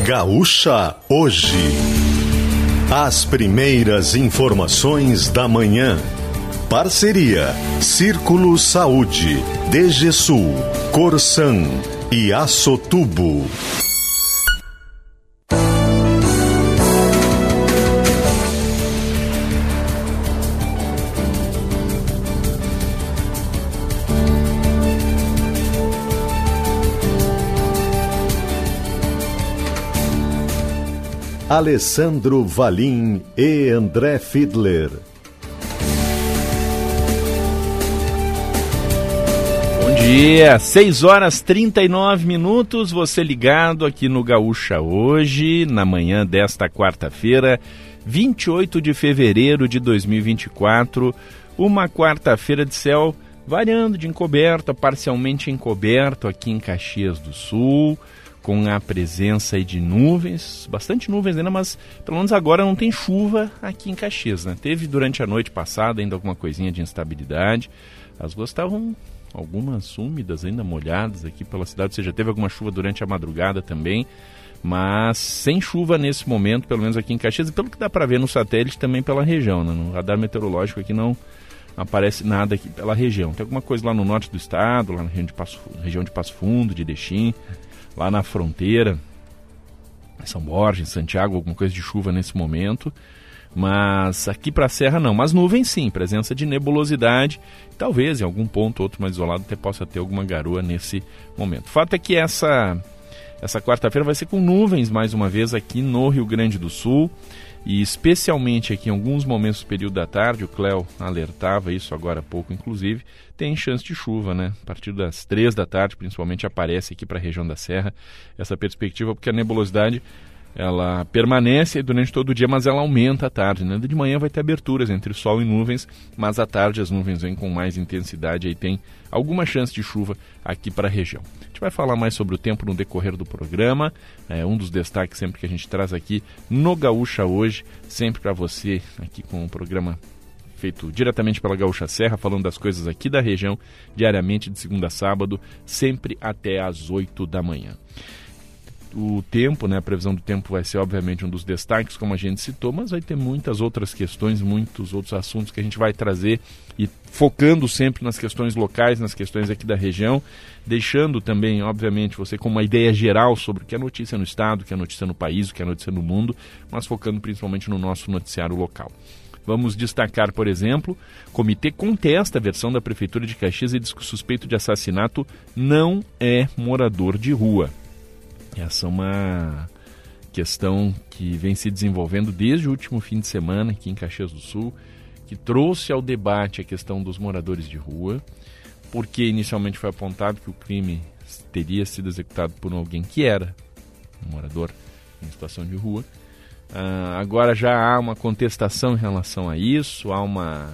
Gaúcha Hoje. As primeiras informações da manhã. Parceria Círculo Saúde, DGSul, Corsan e Açotubo. Alessandro Valim e André Fiedler. Bom dia, 6 horas 39 minutos, você ligado aqui no Gaúcha hoje, na manhã desta quarta-feira, 28 de fevereiro de 2024, uma quarta-feira de céu variando de encoberto a parcialmente encoberto aqui em Caxias do Sul com a presença de nuvens, bastante nuvens ainda, mas pelo menos agora não tem chuva aqui em Caxias, né? Teve durante a noite passada ainda alguma coisinha de instabilidade. As ruas estavam algumas úmidas, ainda molhadas aqui pela cidade, ou seja, teve alguma chuva durante a madrugada também, mas sem chuva nesse momento, pelo menos aqui em Caxias, e pelo que dá para ver no satélite também pela região, né? No radar meteorológico aqui não aparece nada aqui pela região. Tem alguma coisa lá no norte do estado, lá na região de Passo, região de Passo Fundo, de Dexim, lá na fronteira, São Borges, Santiago, alguma coisa de chuva nesse momento. Mas aqui para a Serra não. Mas nuvens sim, presença de nebulosidade. Talvez em algum ponto outro mais isolado até possa ter alguma garoa nesse momento. Fato é que essa, essa quarta-feira vai ser com nuvens mais uma vez aqui no Rio Grande do Sul e especialmente aqui em alguns momentos do período da tarde, o Cléo alertava isso agora há pouco, inclusive, tem chance de chuva, né? A partir das três da tarde, principalmente, aparece aqui para a região da Serra essa perspectiva, porque a nebulosidade ela permanece durante todo o dia, mas ela aumenta à tarde. Né? De manhã vai ter aberturas entre sol e nuvens, mas à tarde as nuvens vêm com mais intensidade e tem alguma chance de chuva aqui para a região. A gente vai falar mais sobre o tempo no decorrer do programa. É um dos destaques sempre que a gente traz aqui no Gaúcha hoje, sempre para você aqui com o programa feito diretamente pela Gaúcha Serra, falando das coisas aqui da região, diariamente de segunda a sábado, sempre até às 8 da manhã o tempo, né, a previsão do tempo vai ser obviamente um dos destaques, como a gente citou, mas vai ter muitas outras questões, muitos outros assuntos que a gente vai trazer e focando sempre nas questões locais, nas questões aqui da região, deixando também, obviamente, você com uma ideia geral sobre o que é notícia no estado, o que é notícia no país, o que é notícia no mundo, mas focando principalmente no nosso noticiário local. Vamos destacar, por exemplo, comitê contesta a versão da Prefeitura de Caxias e diz que o suspeito de assassinato não é morador de rua. Essa é uma questão que vem se desenvolvendo desde o último fim de semana aqui em Caxias do Sul, que trouxe ao debate a questão dos moradores de rua, porque inicialmente foi apontado que o crime teria sido executado por alguém que era um morador em situação de rua. Uh, agora já há uma contestação em relação a isso, há uma,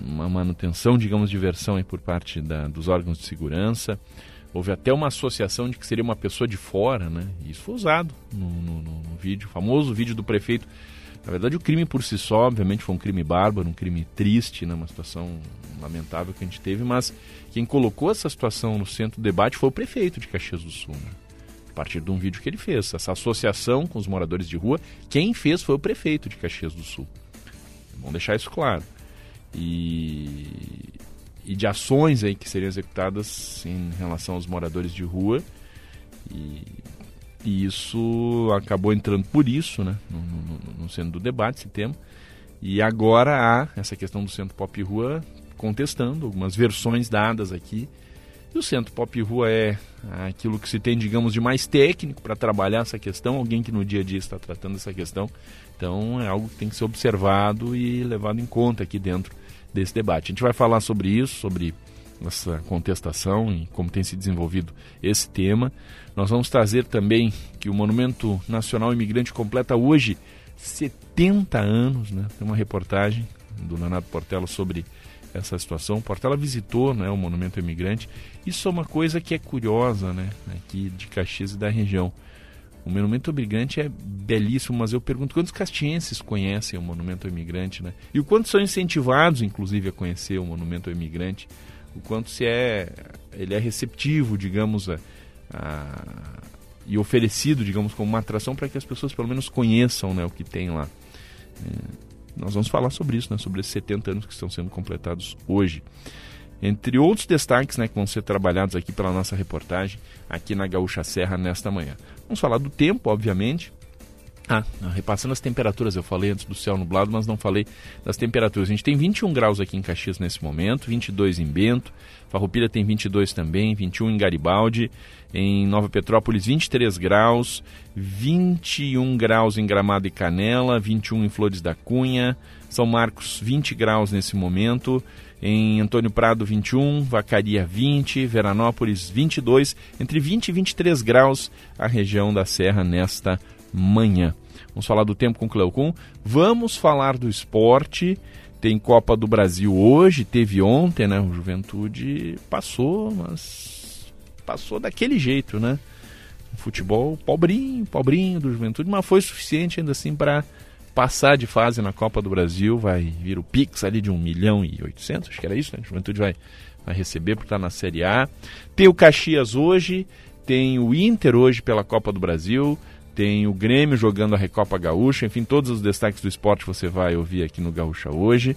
uma manutenção, digamos, de versão por parte da, dos órgãos de segurança. Houve até uma associação de que seria uma pessoa de fora, né? E isso foi usado no, no, no vídeo, o famoso vídeo do prefeito. Na verdade, o crime por si só, obviamente, foi um crime bárbaro, um crime triste, né? uma situação lamentável que a gente teve, mas quem colocou essa situação no centro do debate foi o prefeito de Caxias do Sul, né? A partir de um vídeo que ele fez. Essa associação com os moradores de rua, quem fez foi o prefeito de Caxias do Sul. Vamos deixar isso claro. E e de ações aí que seriam executadas em relação aos moradores de rua. E, e isso acabou entrando por isso né, no, no, no, centro do debate, esse tema. E agora há essa questão do centro pop rua contestando algumas versões dadas aqui. E o centro pop rua é aquilo que se tem, digamos, de mais técnico para trabalhar essa questão, alguém que no dia a dia está tratando essa questão. Então é algo que tem que ser observado e levado em conta aqui dentro desse debate. A gente vai falar sobre isso, sobre essa contestação e como tem se desenvolvido esse tema. Nós vamos trazer também que o Monumento Nacional Imigrante completa hoje 70 anos, né? Tem uma reportagem do Leonardo Portela sobre essa situação. Portela visitou né, o Monumento Imigrante. Isso é uma coisa que é curiosa, né? Aqui de Caxias e da região. O Monumento Imigrante é belíssimo, mas eu pergunto quantos castienses conhecem o Monumento Imigrante, né? E o quanto são incentivados, inclusive, a conhecer o Monumento Imigrante, o quanto se é ele é receptivo, digamos, a, a, e oferecido, digamos, como uma atração para que as pessoas pelo menos conheçam né, o que tem lá. É, nós vamos falar sobre isso, né, sobre esses 70 anos que estão sendo completados hoje. Entre outros destaques né, que vão ser trabalhados aqui pela nossa reportagem, aqui na Gaúcha Serra nesta manhã. Vamos falar do tempo, obviamente, ah, repassando as temperaturas, eu falei antes do céu nublado, mas não falei das temperaturas. A gente tem 21 graus aqui em Caxias nesse momento, 22 em Bento, Farroupilha tem 22 também, 21 em Garibaldi, em Nova Petrópolis 23 graus, 21 graus em Gramado e Canela, 21 em Flores da Cunha, São Marcos 20 graus nesse momento, em Antônio Prado 21, Vacaria 20, Veranópolis 22, entre 20 e 23 graus a região da Serra nesta manhã. Vamos falar do tempo com o Cleocum. Vamos falar do esporte. Tem Copa do Brasil hoje, teve ontem, né? O Juventude passou, mas passou daquele jeito, né? futebol pobrinho, pobrinho do Juventude, mas foi suficiente ainda assim para passar de fase na Copa do Brasil. Vai vir o Pix ali de 1 milhão e 800, acho que era isso, né? A Juventude vai, vai receber porque está na Série A. Tem o Caxias hoje, tem o Inter hoje pela Copa do Brasil tem o Grêmio jogando a Recopa Gaúcha, enfim, todos os destaques do esporte você vai ouvir aqui no Gaúcha hoje.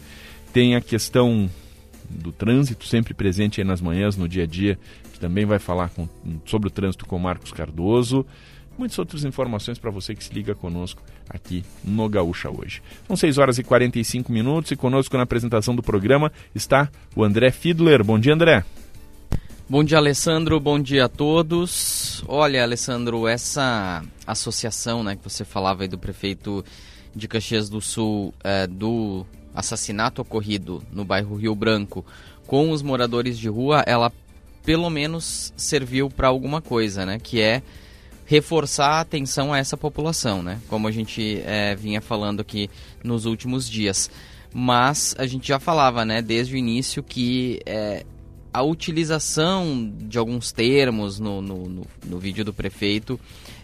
Tem a questão do trânsito, sempre presente aí nas manhãs, no dia a dia, que também vai falar com, sobre o trânsito com Marcos Cardoso. Muitas outras informações para você que se liga conosco aqui no Gaúcha hoje. São 6 horas e 45 minutos e conosco na apresentação do programa está o André Fiedler. Bom dia, André. Bom dia, Alessandro. Bom dia a todos. Olha, Alessandro, essa associação, né, que você falava aí do prefeito de Caxias do Sul, é, do assassinato ocorrido no bairro Rio Branco com os moradores de rua, ela pelo menos serviu para alguma coisa, né, que é reforçar a atenção a essa população, né, como a gente é, vinha falando aqui nos últimos dias. Mas a gente já falava, né, desde o início que é, a utilização de alguns termos no, no, no, no vídeo do prefeito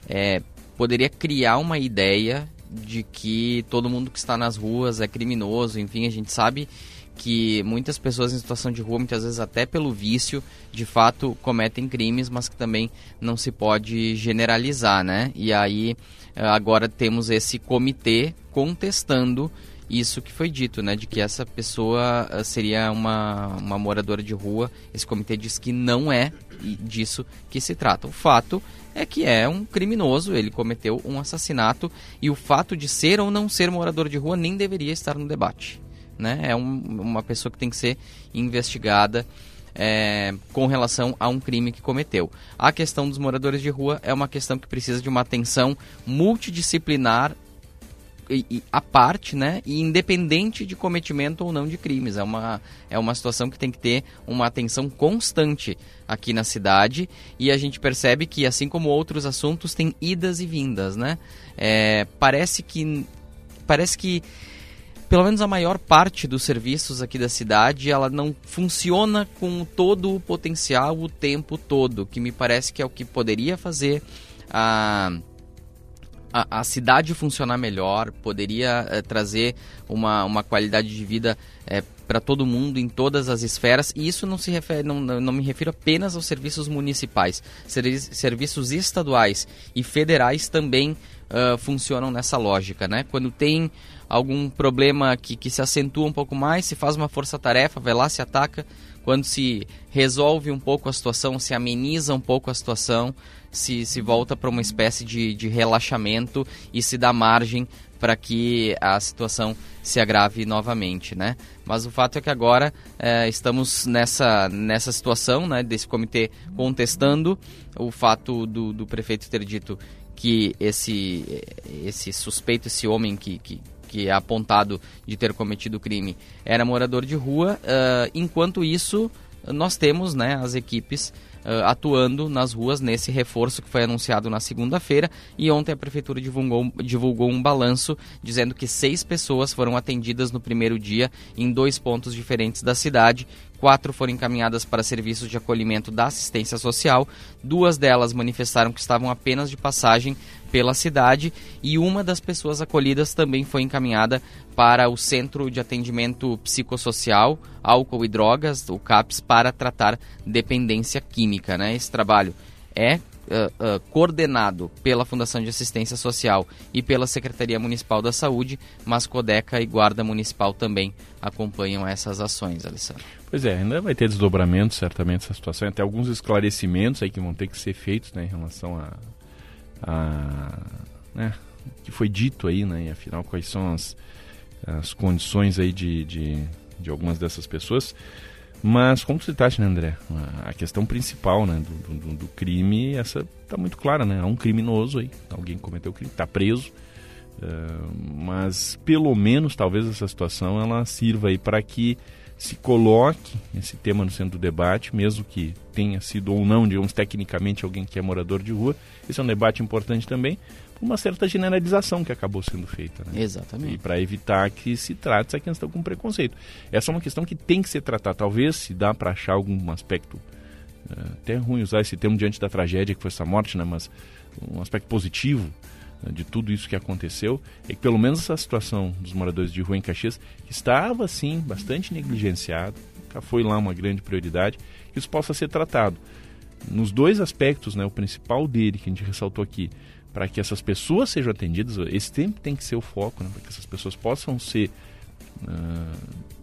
é, poderia criar uma ideia de que todo mundo que está nas ruas é criminoso. Enfim, a gente sabe que muitas pessoas em situação de rua, muitas vezes até pelo vício, de fato cometem crimes, mas que também não se pode generalizar, né? E aí agora temos esse comitê contestando isso que foi dito, né, de que essa pessoa eh, seria uma, uma moradora de rua. Esse comitê diz que não é disso que se trata. O fato é que é um criminoso, ele cometeu um assassinato e o fato de ser ou não ser morador de rua nem deveria estar no debate. Né? É um, uma pessoa que tem que ser investigada é, com relação a um crime que cometeu. A questão dos moradores de rua é uma questão que precisa de uma atenção multidisciplinar a parte, né, e independente de cometimento ou não de crimes. É uma, é uma situação que tem que ter uma atenção constante aqui na cidade e a gente percebe que, assim como outros assuntos, tem idas e vindas, né? É, parece que parece que pelo menos a maior parte dos serviços aqui da cidade, ela não funciona com todo o potencial o tempo todo, que me parece que é o que poderia fazer a a, a cidade funcionar melhor, poderia é, trazer uma, uma qualidade de vida é, para todo mundo em todas as esferas. E isso não se refere não, não me refiro apenas aos serviços municipais. Serviços estaduais e federais também uh, funcionam nessa lógica né? Quando tem algum problema que, que se acentua um pouco mais se faz uma força-tarefa vai lá se ataca. Quando se resolve um pouco a situação se ameniza um pouco a situação se, se volta para uma espécie de, de relaxamento e se dá margem para que a situação se agrave novamente, né? Mas o fato é que agora é, estamos nessa, nessa situação, né, desse comitê contestando o fato do, do prefeito ter dito que esse, esse suspeito, esse homem que, que, que é apontado de ter cometido o crime, era morador de rua. Uh, enquanto isso, nós temos né, as equipes uh, atuando nas ruas nesse reforço que foi anunciado na segunda-feira. E ontem a Prefeitura divulgou, divulgou um balanço dizendo que seis pessoas foram atendidas no primeiro dia em dois pontos diferentes da cidade. Quatro foram encaminhadas para serviços de acolhimento da assistência social. Duas delas manifestaram que estavam apenas de passagem pela cidade e uma das pessoas acolhidas também foi encaminhada para o Centro de Atendimento Psicossocial, Álcool e Drogas, o CAPS, para tratar dependência química. Né? Esse trabalho é uh, uh, coordenado pela Fundação de Assistência Social e pela Secretaria Municipal da Saúde, mas Codeca e Guarda Municipal também acompanham essas ações, Alessandro. Pois é, ainda vai ter desdobramento certamente essa situação, até alguns esclarecimentos aí que vão ter que ser feitos né, em relação a, a né, que foi dito aí, né, e afinal quais são as, as condições aí de, de, de algumas dessas pessoas. Mas como você acha, né, André? A questão principal né, do, do, do crime, essa está muito clara, né? Há um criminoso aí, alguém cometeu o crime, está preso. Uh, mas pelo menos talvez essa situação ela sirva aí para que se coloque esse tema no centro do debate, mesmo que tenha sido ou não, digamos, tecnicamente alguém que é morador de rua. Esse é um debate importante também, uma certa generalização que acabou sendo feita. Né? Exatamente. E para evitar que se trate essa questão com preconceito. Essa é uma questão que tem que ser tratada. Talvez se dá para achar algum aspecto, uh, até ruim usar esse termo diante da tragédia que foi essa morte, né? mas um aspecto positivo de tudo isso que aconteceu é que pelo menos essa situação dos moradores de rua em Caxias estava sim bastante negligenciado, já foi lá uma grande prioridade, que isso possa ser tratado. Nos dois aspectos, né, o principal dele que a gente ressaltou aqui, para que essas pessoas sejam atendidas, esse tempo tem que ser o foco, né, para que essas pessoas possam ser. Uh,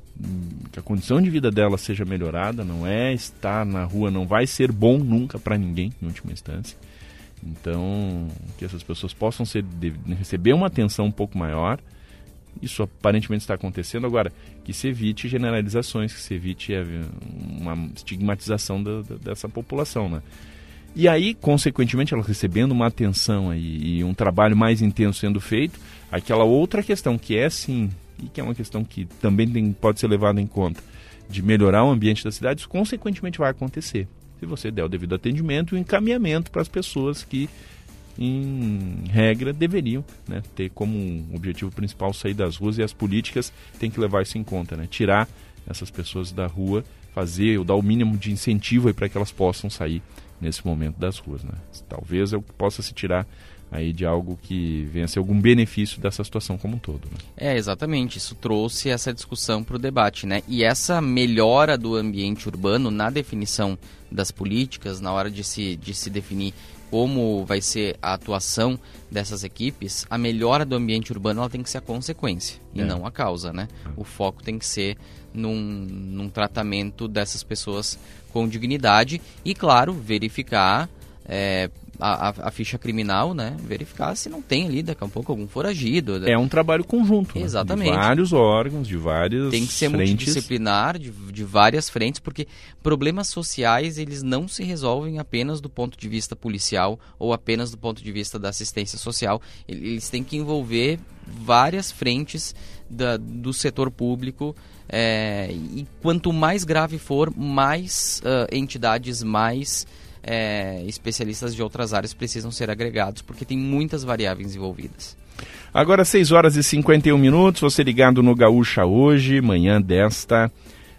que a condição de vida delas seja melhorada, não é estar na rua, não vai ser bom nunca para ninguém, em última instância. Então, que essas pessoas possam ser, receber uma atenção um pouco maior. Isso aparentemente está acontecendo. Agora, que se evite generalizações, que se evite é, uma estigmatização da, da, dessa população. Né? E aí, consequentemente, ela recebendo uma atenção aí, e um trabalho mais intenso sendo feito, aquela outra questão que é sim, e que é uma questão que também tem, pode ser levada em conta, de melhorar o ambiente da cidade, isso consequentemente vai acontecer. Se você der o devido atendimento e encaminhamento para as pessoas que, em regra, deveriam né, ter como objetivo principal sair das ruas e as políticas têm que levar isso em conta, né? tirar essas pessoas da rua, fazer ou dar o mínimo de incentivo para que elas possam sair nesse momento das ruas. Né? Talvez eu possa se tirar aí de algo que venha a ser algum benefício dessa situação como um todo. Né? É, exatamente. Isso trouxe essa discussão para o debate, né? E essa melhora do ambiente urbano na definição das políticas, na hora de se, de se definir como vai ser a atuação dessas equipes, a melhora do ambiente urbano ela tem que ser a consequência é. e não a causa, né? É. O foco tem que ser num, num tratamento dessas pessoas com dignidade e, claro, verificar é, a, a, ficha criminal, né? Verificar se não tem ali daqui a pouco algum foragido. Né? É um trabalho conjunto. Exatamente. Né? De vários órgãos, de várias Tem que ser frentes. multidisciplinar, de, de várias frentes, porque problemas sociais eles não se resolvem apenas do ponto de vista policial ou apenas do ponto de vista da assistência social. Eles têm que envolver várias frentes da, do setor público é, e quanto mais grave for, mais uh, entidades, mais é, especialistas de outras áreas precisam ser agregados, porque tem muitas variáveis envolvidas. Agora 6 horas e 51 minutos, você ligado no Gaúcha hoje, manhã desta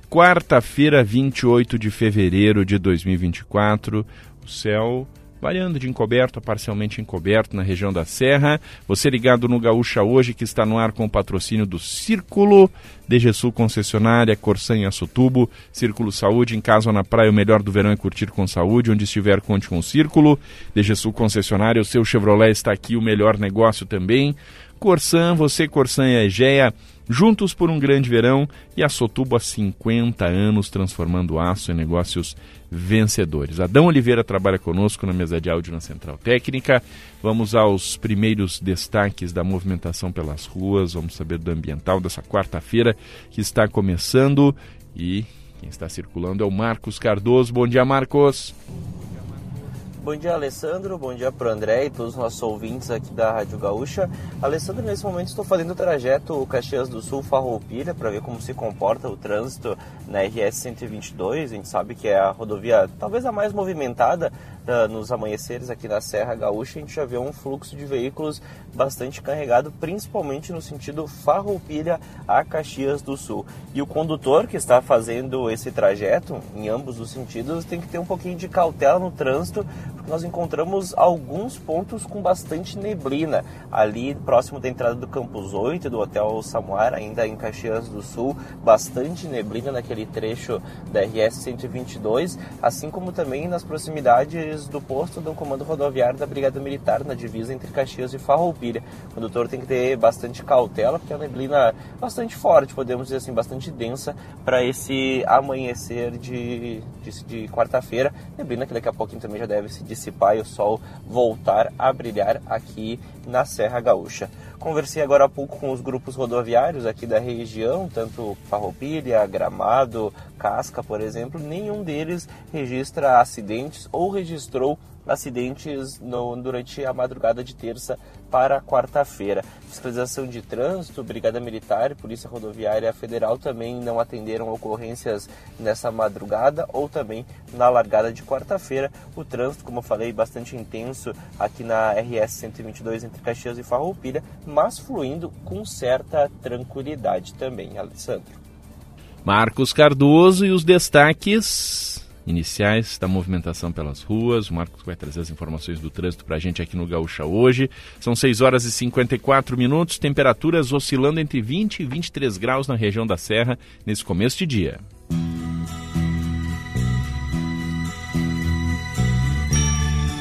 quarta-feira, 28 de fevereiro de 2024. O céu variando de encoberto a parcialmente encoberto na região da Serra. Você ligado no Gaúcha hoje, que está no ar com o patrocínio do Círculo, DGSul Concessionária, Corsan e Açotubo, Círculo Saúde, em casa ou na praia, o melhor do verão é curtir com saúde, onde estiver, conte com o Círculo. DGSul Concessionária, o seu Chevrolet está aqui, o melhor negócio também. Corsan, você, Corsan e a Egea, juntos por um grande verão e a Sotubo há 50 anos transformando aço em negócios vencedores. Adão Oliveira trabalha conosco na mesa de áudio na Central Técnica. Vamos aos primeiros destaques da movimentação pelas ruas. Vamos saber do ambiental dessa quarta-feira que está começando e quem está circulando é o Marcos Cardoso. Bom dia, Marcos. Bom dia, Alessandro. Bom dia para o André e todos os nossos ouvintes aqui da Rádio Gaúcha. Alessandro, nesse momento estou fazendo o trajeto Caxias do Sul Farroupilha para ver como se comporta o trânsito na RS 122. A gente sabe que é a rodovia talvez a mais movimentada uh, nos amanheceres aqui na Serra Gaúcha. A gente já vê um fluxo de veículos bastante carregado, principalmente no sentido Farroupilha a Caxias do Sul. E o condutor que está fazendo esse trajeto em ambos os sentidos tem que ter um pouquinho de cautela no trânsito nós encontramos alguns pontos com bastante neblina. Ali próximo da entrada do Campus 8 do Hotel Samuar, ainda em Caxias do Sul, bastante neblina naquele trecho da RS 122, assim como também nas proximidades do posto do Comando Rodoviário da Brigada Militar na divisa entre Caxias e Farroupilha. O condutor tem que ter bastante cautela, porque uma neblina bastante forte, podemos dizer assim, bastante densa para esse amanhecer de, de, de quarta-feira. Neblina que daqui a pouquinho também já deve se dissipar e o sol voltar a brilhar aqui na Serra Gaúcha. Conversei agora há pouco com os grupos rodoviários aqui da região, tanto Farroupilha, Gramado, Casca, por exemplo, nenhum deles registra acidentes ou registrou acidentes no, durante a madrugada de terça para quarta-feira. Fiscalização de trânsito, Brigada Militar Polícia Rodoviária Federal também não atenderam ocorrências nessa madrugada ou também na largada de quarta-feira. O trânsito, como eu falei, bastante intenso aqui na RS 122 entre Caxias e Farroupilha, mas fluindo com certa tranquilidade também, Alessandro. Marcos Cardoso e os destaques iniciais da movimentação pelas ruas. O Marcos vai trazer as informações do trânsito para a gente aqui no Gaúcha hoje. São 6 horas e 54 minutos, temperaturas oscilando entre 20 e 23 graus na região da Serra nesse começo de dia.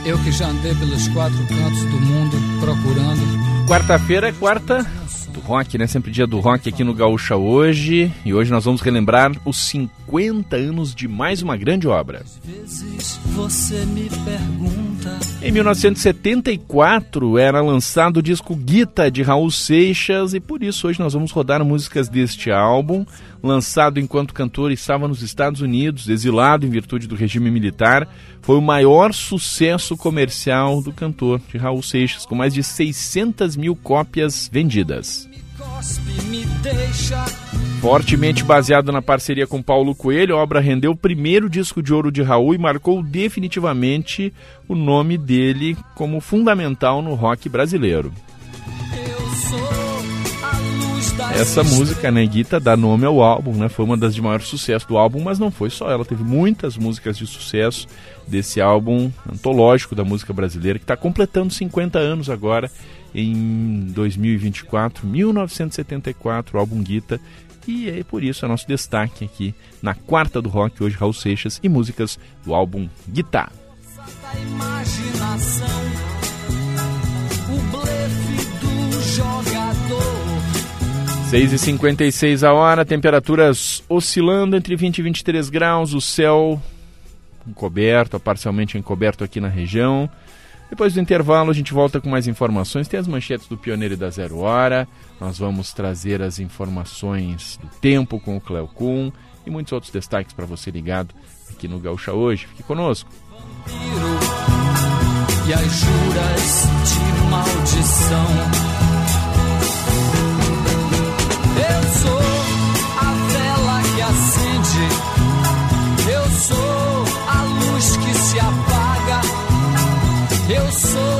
Eu que já andei pelos quatro cantos do mundo procurando. Quarta-feira é quarta do rock, né? Sempre dia do rock aqui no Gaúcha hoje. E hoje nós vamos relembrar os 50 anos de mais uma grande obra. Em 1974 era lançado o disco Guita de Raul Seixas e por isso hoje nós vamos rodar músicas deste álbum, lançado enquanto cantor estava nos Estados Unidos, exilado em virtude do regime militar. Foi o maior sucesso comercial do cantor de Raul Seixas, com mais de 600 mil cópias vendidas. Fortemente baseado na parceria com Paulo Coelho, a obra rendeu o primeiro disco de ouro de Raul e marcou definitivamente o nome dele como fundamental no rock brasileiro. Essa música, né, Guita, dá nome ao álbum, né? Foi uma das de maior sucesso do álbum, mas não foi só ela. Teve muitas músicas de sucesso desse álbum antológico da música brasileira, que está completando 50 anos agora, em 2024, 1974, o álbum Guita. E é por isso é nosso destaque aqui na quarta do rock, hoje Raul Seixas e músicas do álbum Guitar. O blefe do jogador 6 e 56 a hora, temperaturas oscilando entre 20 e 23 graus, o céu encoberto, parcialmente encoberto aqui na região. Depois do intervalo, a gente volta com mais informações. Tem as manchetes do Pioneiro e da Zero Hora. Nós vamos trazer as informações do tempo com o Cleo Kuhn e muitos outros destaques para você ligado aqui no Gaúcha hoje. Fique conosco. E as juras de maldição sou a vela que acende, eu sou a luz que se apaga, eu sou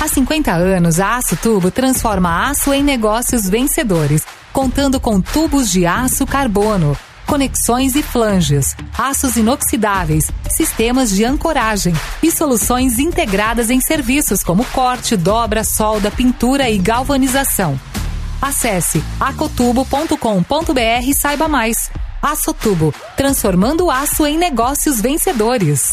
Há 50 anos, a Aço Tubo transforma aço em negócios vencedores, contando com tubos de aço carbono, conexões e flanges, aços inoxidáveis, sistemas de ancoragem e soluções integradas em serviços como corte, dobra, solda, pintura e galvanização. Acesse acotubo.com.br e saiba mais. Aço Tubo, transformando aço em negócios vencedores.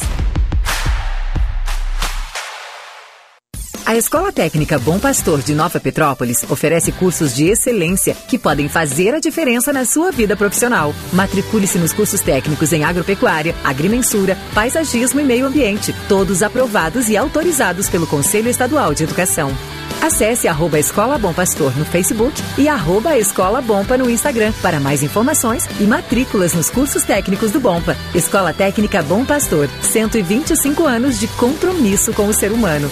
A Escola Técnica Bom Pastor de Nova Petrópolis oferece cursos de excelência que podem fazer a diferença na sua vida profissional. Matricule-se nos cursos técnicos em agropecuária, agrimensura, paisagismo e meio ambiente, todos aprovados e autorizados pelo Conselho Estadual de Educação. Acesse arroba Escola Bom Pastor no Facebook e arroba Escola Bompa no Instagram para mais informações e matrículas nos cursos técnicos do Bompa. Escola Técnica Bom Pastor, 125 anos de compromisso com o ser humano.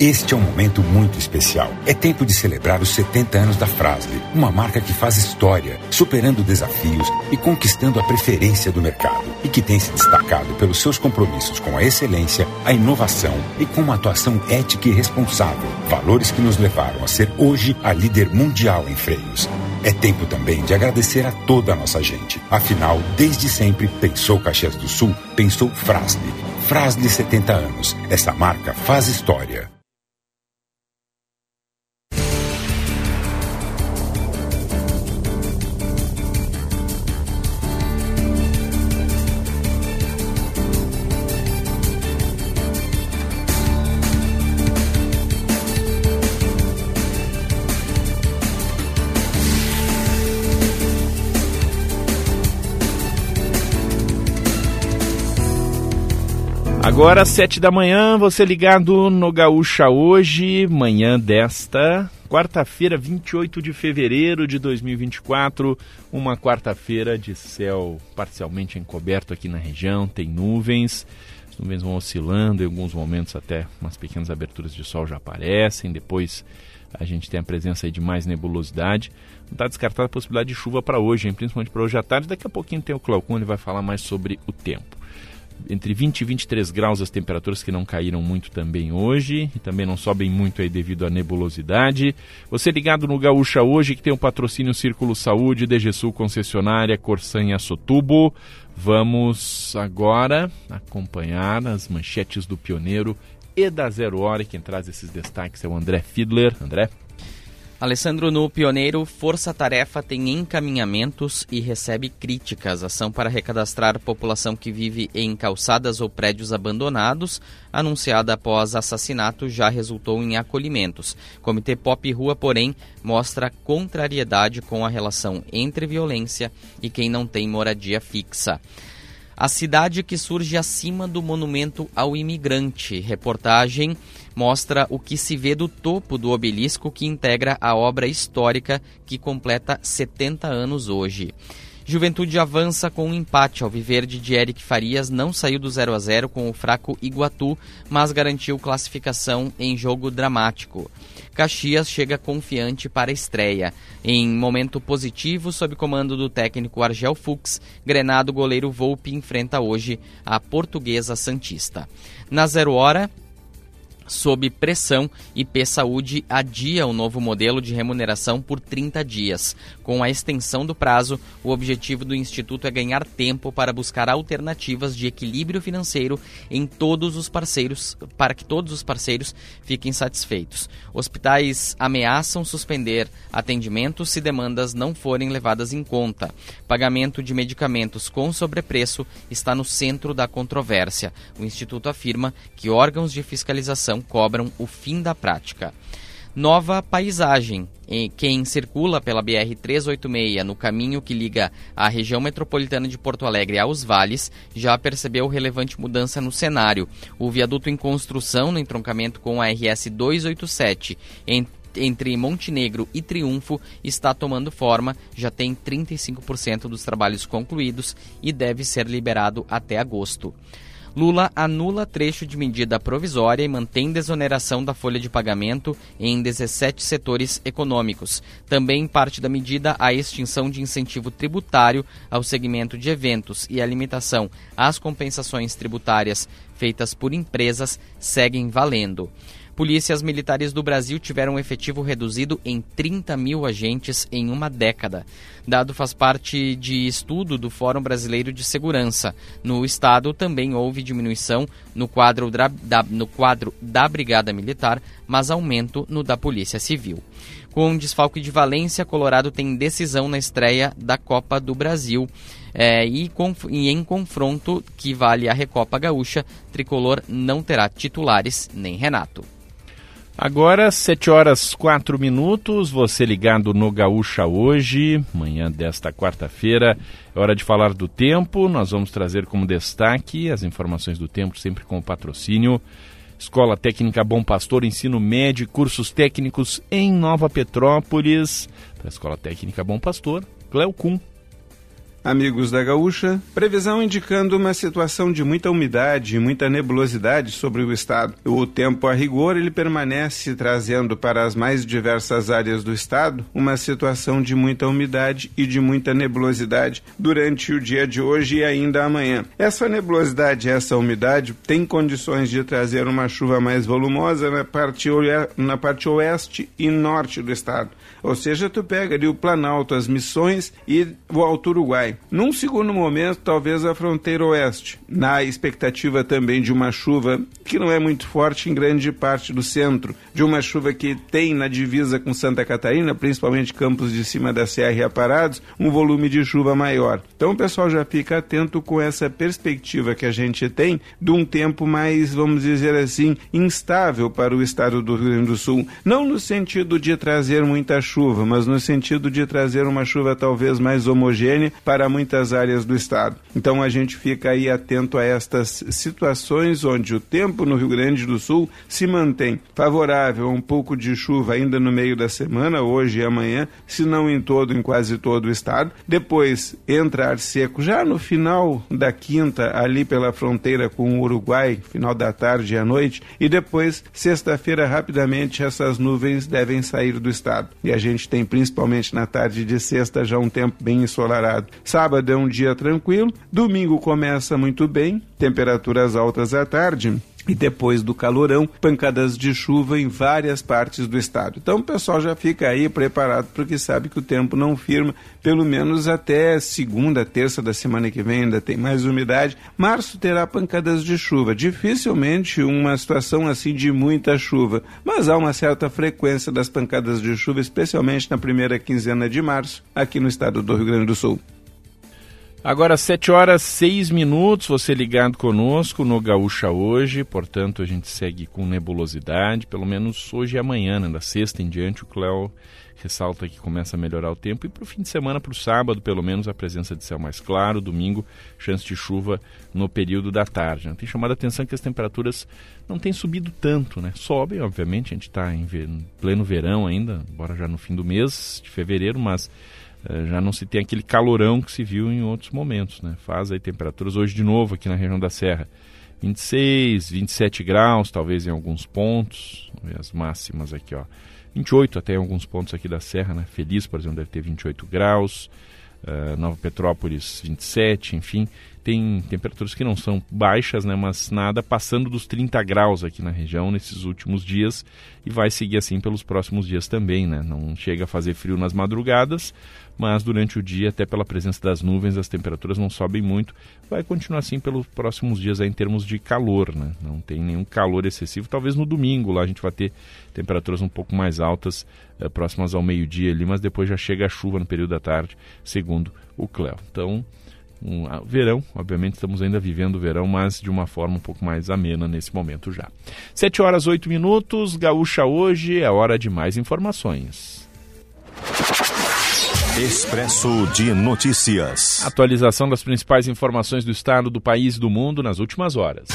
Este é um momento muito especial. É tempo de celebrar os 70 anos da Frasle, uma marca que faz história, superando desafios e conquistando a preferência do mercado e que tem se destacado pelos seus compromissos com a excelência, a inovação e com uma atuação ética e responsável, valores que nos levaram a ser hoje a líder mundial em freios. É tempo também de agradecer a toda a nossa gente. Afinal, desde sempre, pensou Caxias do Sul, pensou Frasle. Frasle 70 anos. Essa marca faz história. Agora, sete da manhã, você ligado no Gaúcha hoje, manhã desta quarta-feira, 28 de fevereiro de 2024, uma quarta-feira de céu parcialmente encoberto aqui na região, tem nuvens, as nuvens vão oscilando, em alguns momentos até umas pequenas aberturas de sol já aparecem, depois a gente tem a presença de mais nebulosidade. Não está descartada a possibilidade de chuva para hoje, hein? principalmente para hoje à tarde. Daqui a pouquinho tem o Claucon, ele vai falar mais sobre o tempo entre 20 e 23 graus as temperaturas que não caíram muito também hoje e também não sobem muito aí devido à nebulosidade. Você ligado no Gaúcha hoje que tem o patrocínio Círculo Saúde, DGSul concessionária, Corsan e Açotubo. Vamos agora acompanhar as manchetes do Pioneiro e da Zero Hora. Quem traz esses destaques é o André Fiedler. André. Alessandro, no Pioneiro, Força Tarefa tem encaminhamentos e recebe críticas. Ação para recadastrar população que vive em calçadas ou prédios abandonados, anunciada após assassinato, já resultou em acolhimentos. Comitê Pop Rua, porém, mostra contrariedade com a relação entre violência e quem não tem moradia fixa. A cidade que surge acima do monumento ao imigrante. Reportagem mostra o que se vê do topo do obelisco que integra a obra histórica que completa 70 anos hoje. Juventude avança com um empate ao Viverde de Eric Farias não saiu do 0 a 0 com o fraco Iguatu, mas garantiu classificação em jogo dramático. Caxias chega confiante para a estreia. Em momento positivo, sob comando do técnico Argel Fux, Grenado goleiro Volpe enfrenta hoje a Portuguesa Santista. Na zero hora, sob pressão, IP Saúde adia o novo modelo de remuneração por 30 dias. Com a extensão do prazo, o objetivo do Instituto é ganhar tempo para buscar alternativas de equilíbrio financeiro em todos os parceiros, para que todos os parceiros fiquem satisfeitos. Hospitais ameaçam suspender atendimentos se demandas não forem levadas em conta. Pagamento de medicamentos com sobrepreço está no centro da controvérsia. O Instituto afirma que órgãos de fiscalização cobram o fim da prática. Nova paisagem. Quem circula pela BR-386 no caminho que liga a região metropolitana de Porto Alegre aos vales já percebeu relevante mudança no cenário. O viaduto em construção no entroncamento com a RS 287 entre Montenegro e Triunfo está tomando forma, já tem 35% dos trabalhos concluídos e deve ser liberado até agosto. Lula anula trecho de medida provisória e mantém desoneração da folha de pagamento em 17 setores econômicos. Também parte da medida a extinção de incentivo tributário ao segmento de eventos e a limitação às compensações tributárias feitas por empresas seguem valendo. Polícias militares do Brasil tiveram um efetivo reduzido em 30 mil agentes em uma década. Dado faz parte de estudo do Fórum Brasileiro de Segurança. No estado também houve diminuição no quadro da, da, no quadro da Brigada Militar, mas aumento no da Polícia Civil. Com desfalque de Valência, Colorado tem decisão na estreia da Copa do Brasil. É, e, e, em confronto que vale a Recopa Gaúcha, Tricolor não terá titulares nem Renato. Agora, 7 horas 4 minutos, você ligado no Gaúcha hoje, manhã desta quarta-feira, é hora de falar do tempo. Nós vamos trazer como destaque as informações do tempo, sempre com o patrocínio. Escola Técnica Bom Pastor, ensino médio e cursos técnicos em Nova Petrópolis. Para a Escola Técnica Bom Pastor, Cleocum Amigos da Gaúcha, previsão indicando uma situação de muita umidade e muita nebulosidade sobre o estado. O tempo a rigor ele permanece trazendo para as mais diversas áreas do estado uma situação de muita umidade e de muita nebulosidade durante o dia de hoje e ainda amanhã. Essa nebulosidade e essa umidade tem condições de trazer uma chuva mais volumosa na parte, na parte oeste e norte do estado. Ou seja, tu pega ali o Planalto, as Missões e o Alto Uruguai. Num segundo momento, talvez a fronteira oeste, na expectativa também de uma chuva que não é muito forte em grande parte do centro, de uma chuva que tem na divisa com Santa Catarina, principalmente campos de cima da Serra e Aparados, um volume de chuva maior. Então o pessoal já fica atento com essa perspectiva que a gente tem de um tempo mais, vamos dizer assim, instável para o estado do Rio Grande do Sul. Não no sentido de trazer muita chuva, mas no sentido de trazer uma chuva talvez mais homogênea para muitas áreas do estado. Então a gente fica aí atento a estas situações onde o tempo no Rio Grande do Sul se mantém favorável um pouco de chuva ainda no meio da semana, hoje e amanhã, se não em todo, em quase todo o estado. Depois entra ar seco já no final da quinta, ali pela fronteira com o Uruguai, final da tarde e à noite, e depois, sexta-feira, rapidamente essas nuvens devem sair do estado. E a gente tem principalmente na tarde de sexta já um tempo bem ensolarado. Sábado é um dia tranquilo, domingo começa muito bem, temperaturas altas à tarde e depois do calorão, pancadas de chuva em várias partes do estado. Então o pessoal já fica aí preparado porque sabe que o tempo não firma, pelo menos até segunda, terça da semana que vem ainda tem mais umidade. Março terá pancadas de chuva, dificilmente uma situação assim de muita chuva, mas há uma certa frequência das pancadas de chuva, especialmente na primeira quinzena de março, aqui no estado do Rio Grande do Sul. Agora, 7 horas 6 minutos, você ligado conosco no Gaúcha hoje, portanto a gente segue com nebulosidade, pelo menos hoje e amanhã, né, da sexta em diante, o Cléo ressalta que começa a melhorar o tempo e para o fim de semana, para o sábado, pelo menos a presença de céu mais claro, domingo, chance de chuva no período da tarde. Né? Tem chamado a atenção que as temperaturas não têm subido tanto, né? Sobem, obviamente, a gente está em pleno verão ainda, embora já no fim do mês de fevereiro, mas já não se tem aquele calorão que se viu em outros momentos, né? Faz aí temperaturas hoje de novo aqui na região da Serra. 26, 27 graus, talvez em alguns pontos. As máximas aqui, ó. 28 até em alguns pontos aqui da Serra, né? Feliz, por exemplo, deve ter 28 graus. Uh, Nova Petrópolis, 27, enfim. Tem temperaturas que não são baixas, né, mas nada passando dos 30 graus aqui na região nesses últimos dias e vai seguir assim pelos próximos dias também, né? Não chega a fazer frio nas madrugadas, mas durante o dia, até pela presença das nuvens, as temperaturas não sobem muito. Vai continuar assim pelos próximos dias aí, em termos de calor, né? Não tem nenhum calor excessivo. Talvez no domingo lá a gente vai ter temperaturas um pouco mais altas, eh, próximas ao meio-dia ali, mas depois já chega a chuva no período da tarde, segundo o Cléo. Então, um, verão, obviamente estamos ainda vivendo o verão, mas de uma forma um pouco mais amena nesse momento já. 7 horas 8 minutos, Gaúcha hoje, é hora de mais informações. Expresso de Notícias. Atualização das principais informações do estado, do país e do mundo nas últimas horas.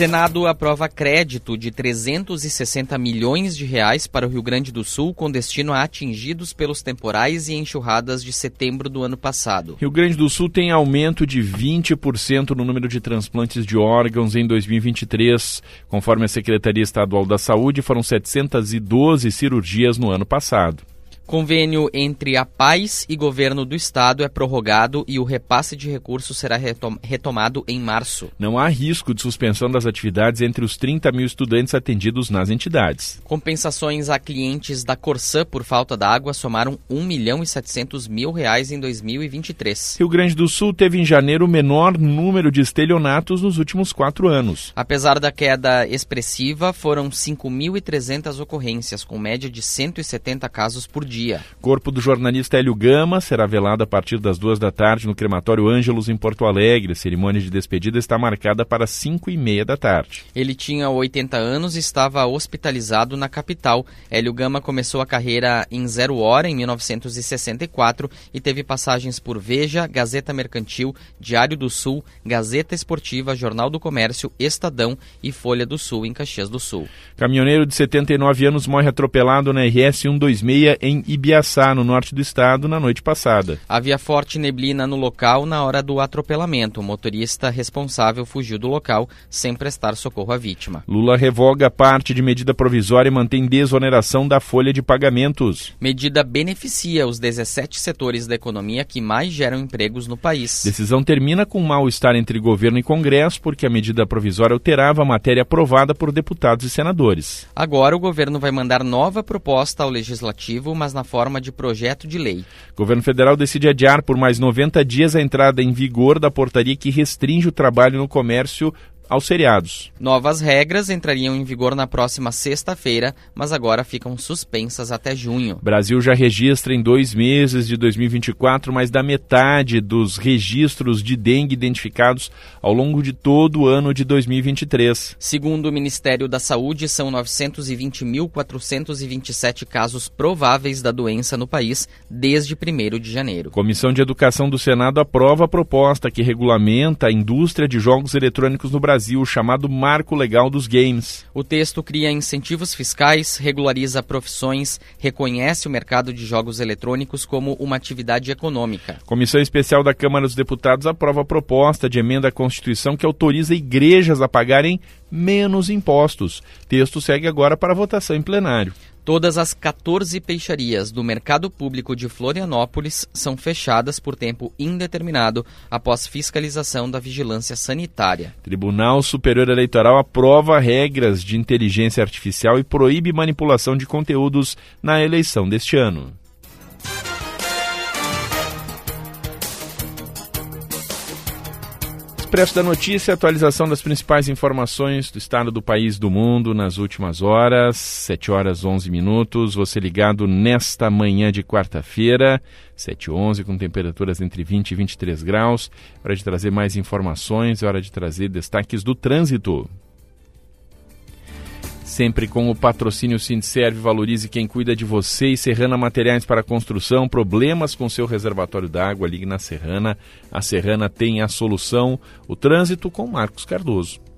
Senado aprova crédito de 360 milhões de reais para o Rio Grande do Sul com destino a atingidos pelos temporais e enxurradas de setembro do ano passado. Rio Grande do Sul tem aumento de 20% no número de transplantes de órgãos em 2023. Conforme a Secretaria Estadual da Saúde, foram 712 cirurgias no ano passado. Convênio entre a Paz e governo do estado é prorrogado e o repasse de recursos será retom retomado em março. Não há risco de suspensão das atividades entre os 30 mil estudantes atendidos nas entidades. Compensações a clientes da Corsã por falta d'água somaram 1 milhão e 700 mil reais em 2023. Rio Grande do Sul teve em janeiro o menor número de estelionatos nos últimos quatro anos. Apesar da queda expressiva, foram 5.300 ocorrências, com média de 170 casos por dia dia. Corpo do jornalista Hélio Gama será velado a partir das duas da tarde no crematório Ângelos, em Porto Alegre. A cerimônia de despedida está marcada para cinco e meia da tarde. Ele tinha 80 anos e estava hospitalizado na capital. Hélio Gama começou a carreira em Zero Hora, em 1964, e teve passagens por Veja, Gazeta Mercantil, Diário do Sul, Gazeta Esportiva, Jornal do Comércio, Estadão e Folha do Sul, em Caxias do Sul. Caminhoneiro de 79 anos morre atropelado na RS 126 em Ibiaçá, no norte do estado, na noite passada. Havia forte neblina no local na hora do atropelamento. O motorista responsável fugiu do local sem prestar socorro à vítima. Lula revoga parte de medida provisória e mantém desoneração da folha de pagamentos. Medida beneficia os 17 setores da economia que mais geram empregos no país. Decisão termina com mal-estar entre governo e Congresso, porque a medida provisória alterava a matéria aprovada por deputados e senadores. Agora o governo vai mandar nova proposta ao legislativo, mas na na forma de projeto de lei. O governo federal decide adiar por mais 90 dias a entrada em vigor da portaria que restringe o trabalho no comércio aos seriados. Novas regras entrariam em vigor na próxima sexta-feira, mas agora ficam suspensas até junho. Brasil já registra em dois meses de 2024 mais da metade dos registros de dengue identificados ao longo de todo o ano de 2023. Segundo o Ministério da Saúde, são 920.427 casos prováveis da doença no país desde 1 de janeiro. Comissão de Educação do Senado aprova a proposta que regulamenta a indústria de jogos eletrônicos no Brasil Brasil, chamado Marco Legal dos Games. O texto cria incentivos fiscais, regulariza profissões, reconhece o mercado de jogos eletrônicos como uma atividade econômica. Comissão Especial da Câmara dos Deputados aprova a proposta de emenda à Constituição que autoriza igrejas a pagarem menos impostos. Texto segue agora para votação em plenário. Todas as 14 peixarias do Mercado Público de Florianópolis são fechadas por tempo indeterminado após fiscalização da vigilância sanitária. Tribunal Superior Eleitoral aprova regras de inteligência artificial e proíbe manipulação de conteúdos na eleição deste ano. Expresso da Notícia, atualização das principais informações do estado do país do mundo nas últimas horas, 7 horas 11 minutos. Você ligado nesta manhã de quarta-feira, 7 e 11, com temperaturas entre 20 e 23 graus. Hora de trazer mais informações, é hora de trazer destaques do trânsito sempre com o patrocínio Sindserve, valorize quem cuida de você e Serrana Materiais para Construção, problemas com seu reservatório d'água, ligue na Serrana, a Serrana tem a solução, o trânsito com Marcos Cardoso.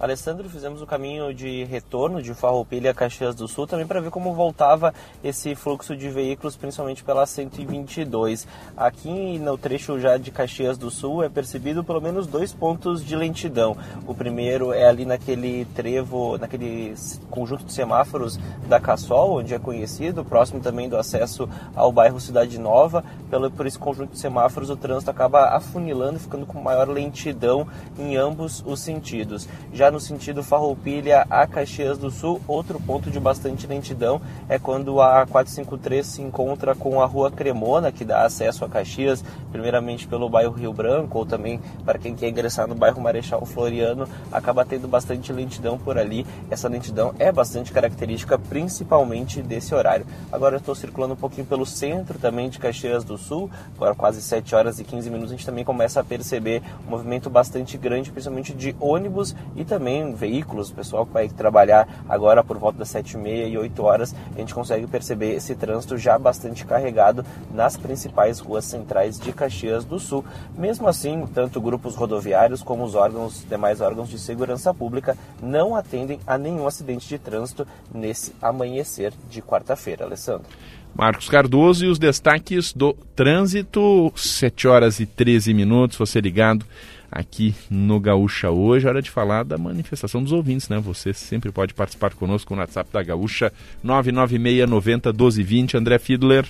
Alessandro, fizemos o caminho de retorno de Farroupilha a Caxias do Sul também para ver como voltava esse fluxo de veículos, principalmente pela 122. Aqui no trecho já de Caxias do Sul é percebido pelo menos dois pontos de lentidão. O primeiro é ali naquele trevo, naquele conjunto de semáforos da Cassol, onde é conhecido, próximo também do acesso ao bairro Cidade Nova. Pelo, por esse conjunto de semáforos, o trânsito acaba afunilando, ficando com maior lentidão em ambos os sentidos. Já no sentido Farroupilha a Caxias do Sul, outro ponto de bastante lentidão é quando a 453 se encontra com a Rua Cremona, que dá acesso a Caxias, primeiramente pelo bairro Rio Branco, ou também para quem quer ingressar no bairro Marechal Floriano, acaba tendo bastante lentidão por ali. Essa lentidão é bastante característica, principalmente desse horário. Agora eu estou circulando um pouquinho pelo centro também de Caxias do Sul, agora quase 7 horas e 15 minutos, a gente também começa a perceber um movimento bastante grande, principalmente de ônibus e também veículos, o pessoal que vai trabalhar agora por volta das 7 e meia e 8 horas, a gente consegue perceber esse trânsito já bastante carregado nas principais ruas centrais de Caxias do Sul. Mesmo assim, tanto grupos rodoviários como os órgãos, demais órgãos de segurança pública não atendem a nenhum acidente de trânsito nesse amanhecer de quarta-feira, Alessandro. Marcos Cardoso e os destaques do trânsito, 7 horas e 13 minutos, você ligado aqui no Gaúcha hoje. Hora de falar da manifestação dos ouvintes, né? Você sempre pode participar conosco no WhatsApp da Gaúcha 996 90 1220. André Fiedler.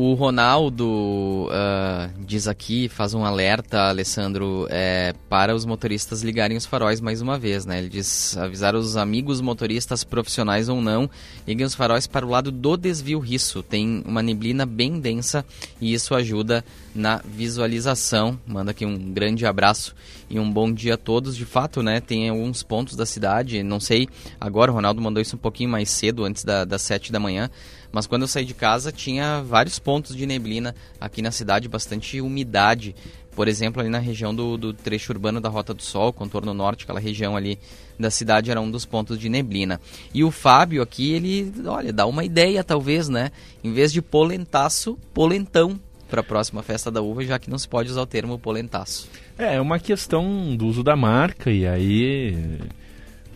O Ronaldo uh, diz aqui, faz um alerta, Alessandro, é, para os motoristas ligarem os faróis mais uma vez, né? Ele diz avisar os amigos motoristas profissionais ou não, liguem os faróis para o lado do desvio riço. Tem uma neblina bem densa e isso ajuda na visualização. Manda aqui um grande abraço e um bom dia a todos. De fato, né? Tem alguns pontos da cidade, não sei, agora o Ronaldo mandou isso um pouquinho mais cedo, antes da, das sete da manhã mas quando eu saí de casa tinha vários pontos de neblina aqui na cidade, bastante umidade. Por exemplo, ali na região do, do trecho urbano da Rota do Sol, contorno norte, aquela região ali da cidade era um dos pontos de neblina. E o Fábio aqui, ele, olha, dá uma ideia talvez, né? Em vez de polentaço, polentão para a próxima festa da uva, já que não se pode usar o termo polentaço. É, é uma questão do uso da marca e aí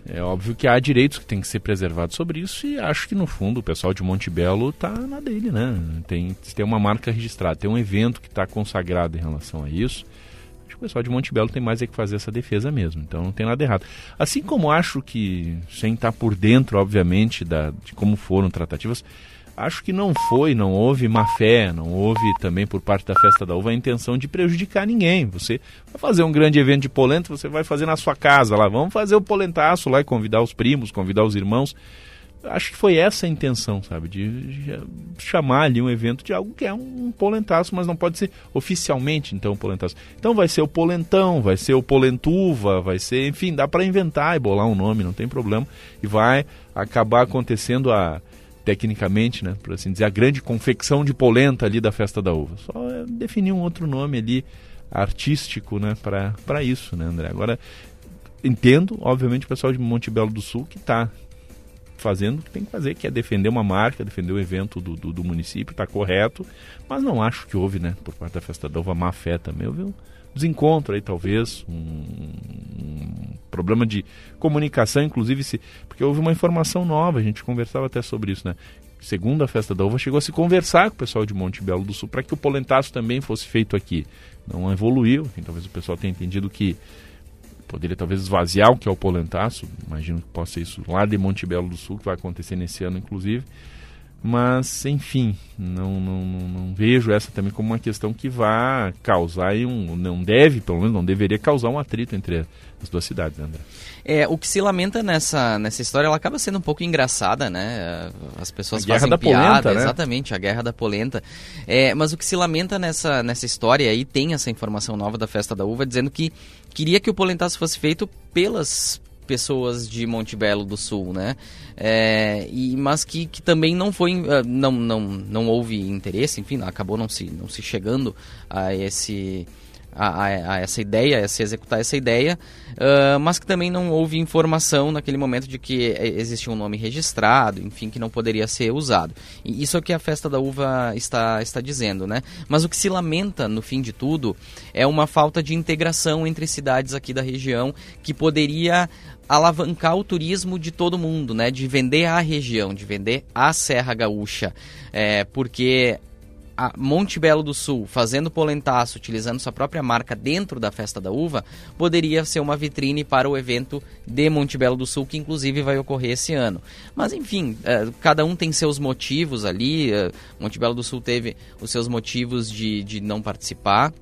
é óbvio que há direitos que têm que ser preservados sobre isso e acho que no fundo o pessoal de Monte Belo está na dele, né? Tem, tem uma marca registrada, tem um evento que está consagrado em relação a isso. Acho que o pessoal de Monte Belo tem mais é que fazer essa defesa mesmo, então não tem nada errado. Assim como acho que, sem estar por dentro, obviamente, da, de como foram tratativas, acho que não foi, não houve má fé, não houve também por parte da Festa da Uva a intenção de prejudicar ninguém. Você vai fazer um grande evento de polenta, você vai fazer na sua casa lá, vamos fazer o polentaço lá e convidar os primos, convidar os irmãos. Acho que foi essa a intenção, sabe, de chamar ali um evento de algo que é um polentaço, mas não pode ser oficialmente então um polentaço. Então vai ser o polentão, vai ser o polentuva, vai ser, enfim, dá para inventar e bolar um nome, não tem problema, e vai acabar acontecendo a tecnicamente, né, por assim dizer, a grande confecção de polenta ali da festa da uva. Só é definir um outro nome ali artístico, né, para isso, né, André? Agora entendo, obviamente, o pessoal de Monte Belo do Sul que está fazendo o que tem que fazer, que é defender uma marca, defender o evento do, do, do município, está correto, mas não acho que houve, né, por parte da festa da uva, má fé também. Houve desencontro aí, talvez, um, um problema de comunicação, inclusive, se, porque houve uma informação nova, a gente conversava até sobre isso, né? Segundo a Festa da Uva, chegou a se conversar com o pessoal de Monte Belo do Sul para que o polentaço também fosse feito aqui. Não evoluiu, enfim, talvez o pessoal tenha entendido que poderia talvez esvaziar o que é o polentaço, imagino que possa ser isso lá de Monte Belo do Sul, que vai acontecer nesse ano, inclusive. Mas, enfim, não, não, não, vejo essa também como uma questão que vá causar um. Não deve, pelo menos não deveria causar um atrito entre as duas cidades, André. É, o que se lamenta nessa, nessa história, ela acaba sendo um pouco engraçada, né? As pessoas a guerra fazem da piada, polenta, né? exatamente, a guerra da polenta. É, mas o que se lamenta nessa, nessa história, aí tem essa informação nova da Festa da Uva, dizendo que queria que o polentaço fosse feito pelas pessoas de Monte Belo do Sul, né? É, e, mas que, que também não foi, uh, não, não, não houve interesse, enfim, acabou não se, não se chegando a esse a, a, essa ideia, a se executar essa ideia, uh, mas que também não houve informação naquele momento de que existia um nome registrado, enfim, que não poderia ser usado. E isso é o que a festa da uva está, está dizendo, né? Mas o que se lamenta, no fim de tudo, é uma falta de integração entre cidades aqui da região que poderia alavancar o turismo de todo mundo, né? De vender a região, de vender a Serra Gaúcha, é, porque a Monte Belo do Sul fazendo polentaço, utilizando sua própria marca dentro da festa da uva, poderia ser uma vitrine para o evento de Monte Belo do Sul, que inclusive vai ocorrer esse ano. Mas enfim, é, cada um tem seus motivos ali. É, Monte Belo do Sul teve os seus motivos de, de não participar.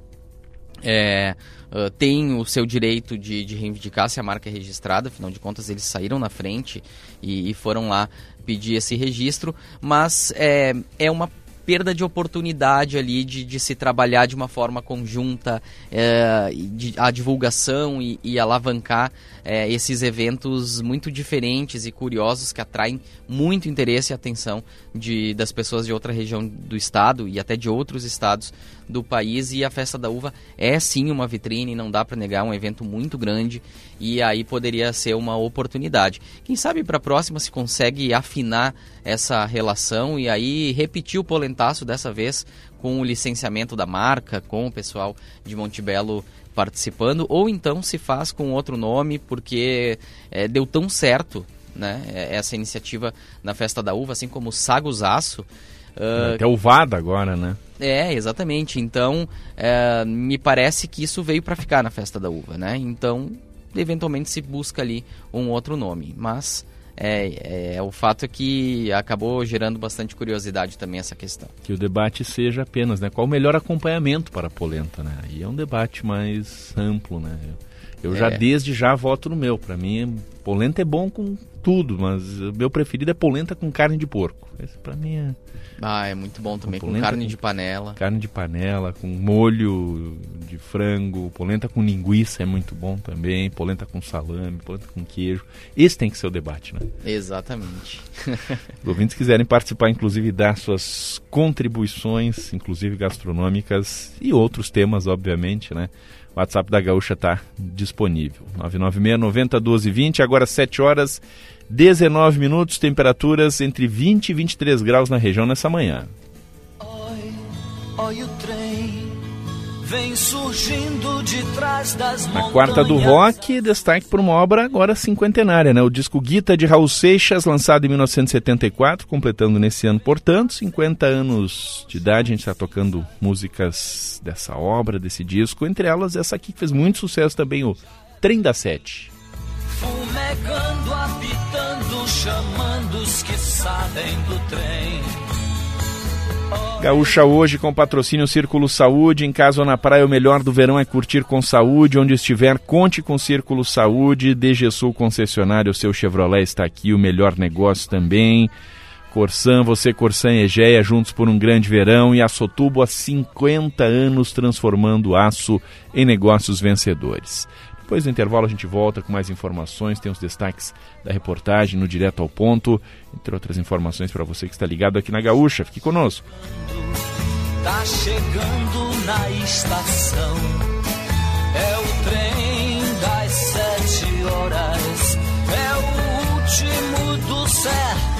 É, uh, tem o seu direito de, de, reivindicar se a marca é registrada, afinal de contas eles saíram na frente e, e foram lá pedir esse registro, mas é, é uma perda de oportunidade ali de, de se trabalhar de uma forma conjunta é, de, a divulgação e, e alavancar é, esses eventos muito diferentes e curiosos que atraem muito interesse e atenção de, das pessoas de outra região do estado e até de outros estados do país. E a Festa da Uva é sim uma vitrine, não dá para negar, um evento muito grande e aí poderia ser uma oportunidade. Quem sabe para a próxima se consegue afinar essa relação e aí repetir o polentaço dessa vez com o licenciamento da marca, com o pessoal de Montebello participando, ou então se faz com outro nome porque é, deu tão certo né, é, essa iniciativa na Festa da Uva, assim como o Sagusaço. Uh, Até o VADA agora, né? É, exatamente. Então, é, me parece que isso veio para ficar na Festa da Uva, né? Então, eventualmente se busca ali um outro nome. Mas é, é, o fato é que acabou gerando bastante curiosidade também essa questão. Que o debate seja apenas, né? Qual o melhor acompanhamento para a polenta, né? E é um debate mais amplo, né? Eu, eu é. já desde já voto no meu. Para mim, polenta é bom com tudo, mas o meu preferido é polenta com carne de porco. Esse para mim é ah, é muito bom também, com, com carne de panela. Carne de panela, com molho de frango, polenta com linguiça é muito bom também, polenta com salame, polenta com queijo. Esse tem que ser o debate, né? Exatamente. Os ouvintes quiserem participar, inclusive dar suas contribuições, inclusive gastronômicas e outros temas, obviamente, né? O WhatsApp da Gaúcha está disponível. 996 90 12 20, agora 7 horas 19 minutos, temperaturas entre 20 e 23 graus na região nessa manhã. Oi, oi, o trem vem surgindo de trás das Na quarta do rock, destaque para uma obra agora cinquentenária, né? O disco Guita de Raul Seixas, lançado em 1974, completando nesse ano, portanto, 50 anos de idade. A gente está tocando músicas dessa obra, desse disco, entre elas essa aqui que fez muito sucesso também, o Trem da Sete. Fumegando, apitando, chamando os que sabem do trem. Gaúcha hoje com patrocínio Círculo Saúde. Em casa ou na praia, o melhor do verão é curtir com saúde. Onde estiver, conte com Círculo Saúde. DG Sul concessionário, o seu Chevrolet está aqui. O melhor negócio também. Corsan, você, Corsan e Egeia, juntos por um grande verão. E a Sotubo há 50 anos transformando aço em negócios vencedores. Depois do intervalo a gente volta com mais informações, tem os destaques da reportagem no Direto ao Ponto, entre outras informações para você que está ligado aqui na Gaúcha. Fique conosco. Tá chegando na estação, é o trem das sete horas, é o último do sertão.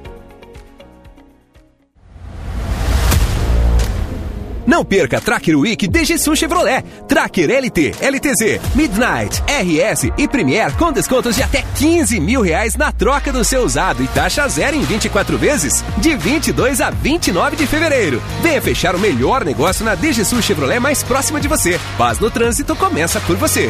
Não perca Tracker Week DG Sul Chevrolet, Tracker LT, LTZ, Midnight, RS e Premier com descontos de até 15 mil reais na troca do seu usado e taxa zero em 24 vezes, de 22 a 29 de fevereiro. Venha fechar o melhor negócio na DG Sul Chevrolet mais próxima de você. Paz no trânsito começa por você.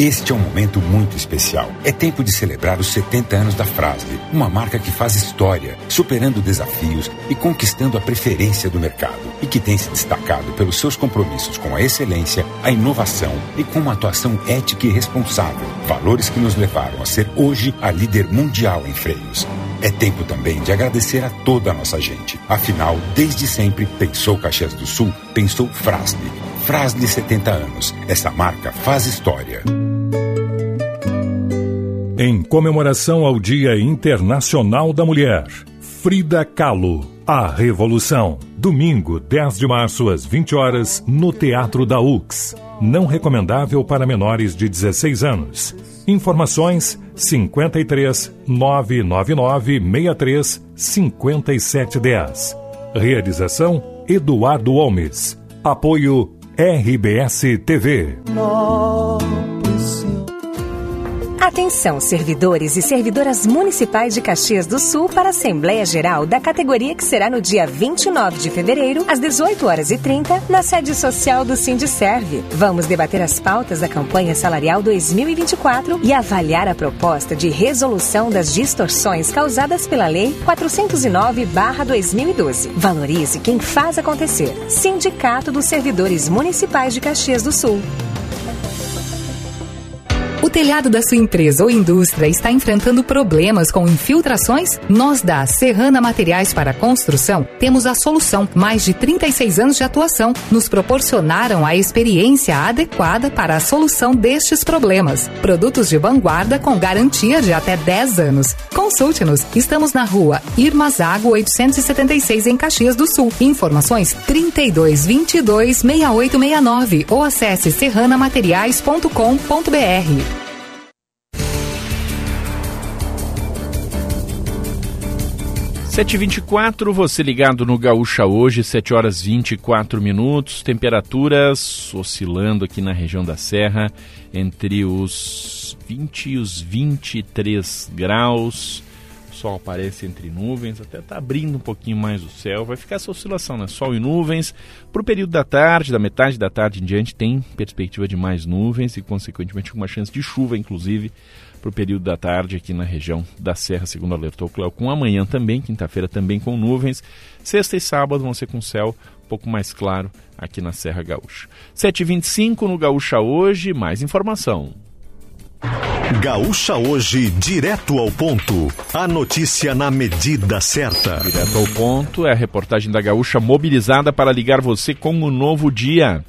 Este é um momento muito especial. É tempo de celebrar os 70 anos da Frasle, uma marca que faz história, superando desafios e conquistando a preferência do mercado e que tem se destacado pelos seus compromissos com a excelência, a inovação e com uma atuação ética e responsável, valores que nos levaram a ser hoje a líder mundial em freios. É tempo também de agradecer a toda a nossa gente. Afinal, desde sempre, pensou Caxias do Sul, pensou Frasle. Frasle 70 anos. Essa marca faz história. Em comemoração ao Dia Internacional da Mulher, Frida Kahlo, A Revolução. Domingo, 10 de março, às 20 horas, no Teatro da UX. Não recomendável para menores de 16 anos. Informações 53 999 63 5710. Realização Eduardo Holmes. Apoio RBS TV. Atenção, servidores e servidoras municipais de Caxias do Sul para a Assembleia Geral da categoria que será no dia 29 de fevereiro, às 18 horas e 30, na sede social do Sindicerve. Vamos debater as pautas da campanha salarial 2024 e avaliar a proposta de resolução das distorções causadas pela Lei 409/2012. Valorize quem faz acontecer. Sindicato dos Servidores Municipais de Caxias do Sul. Telhado da sua empresa ou indústria está enfrentando problemas com infiltrações? Nós da Serrana Materiais para Construção temos a solução. Mais de 36 anos de atuação nos proporcionaram a experiência adequada para a solução destes problemas. Produtos de vanguarda com garantia de até 10 anos. Consulte-nos. Estamos na rua Irmazago 876 em Caxias do Sul. Informações 32 22 6869 ou acesse serranamateriais.com.br. 724, você ligado no Gaúcha hoje, 7 horas 24 minutos, temperaturas oscilando aqui na região da Serra entre os 20 e os 23 graus. O sol aparece entre nuvens, até está abrindo um pouquinho mais o céu. Vai ficar essa oscilação, né? Sol e nuvens. Para o período da tarde, da metade da tarde em diante, tem perspectiva de mais nuvens e, consequentemente, uma chance de chuva, inclusive para o período da tarde aqui na região da Serra, segundo alertou o Cleocum. Amanhã também, quinta-feira também com nuvens. Sexta e sábado vão ser com céu um pouco mais claro aqui na Serra Gaúcha. 7h25 no Gaúcha hoje, mais informação. Gaúcha hoje, direto ao ponto. A notícia na medida certa. Direto ao ponto é a reportagem da Gaúcha mobilizada para ligar você com o novo dia.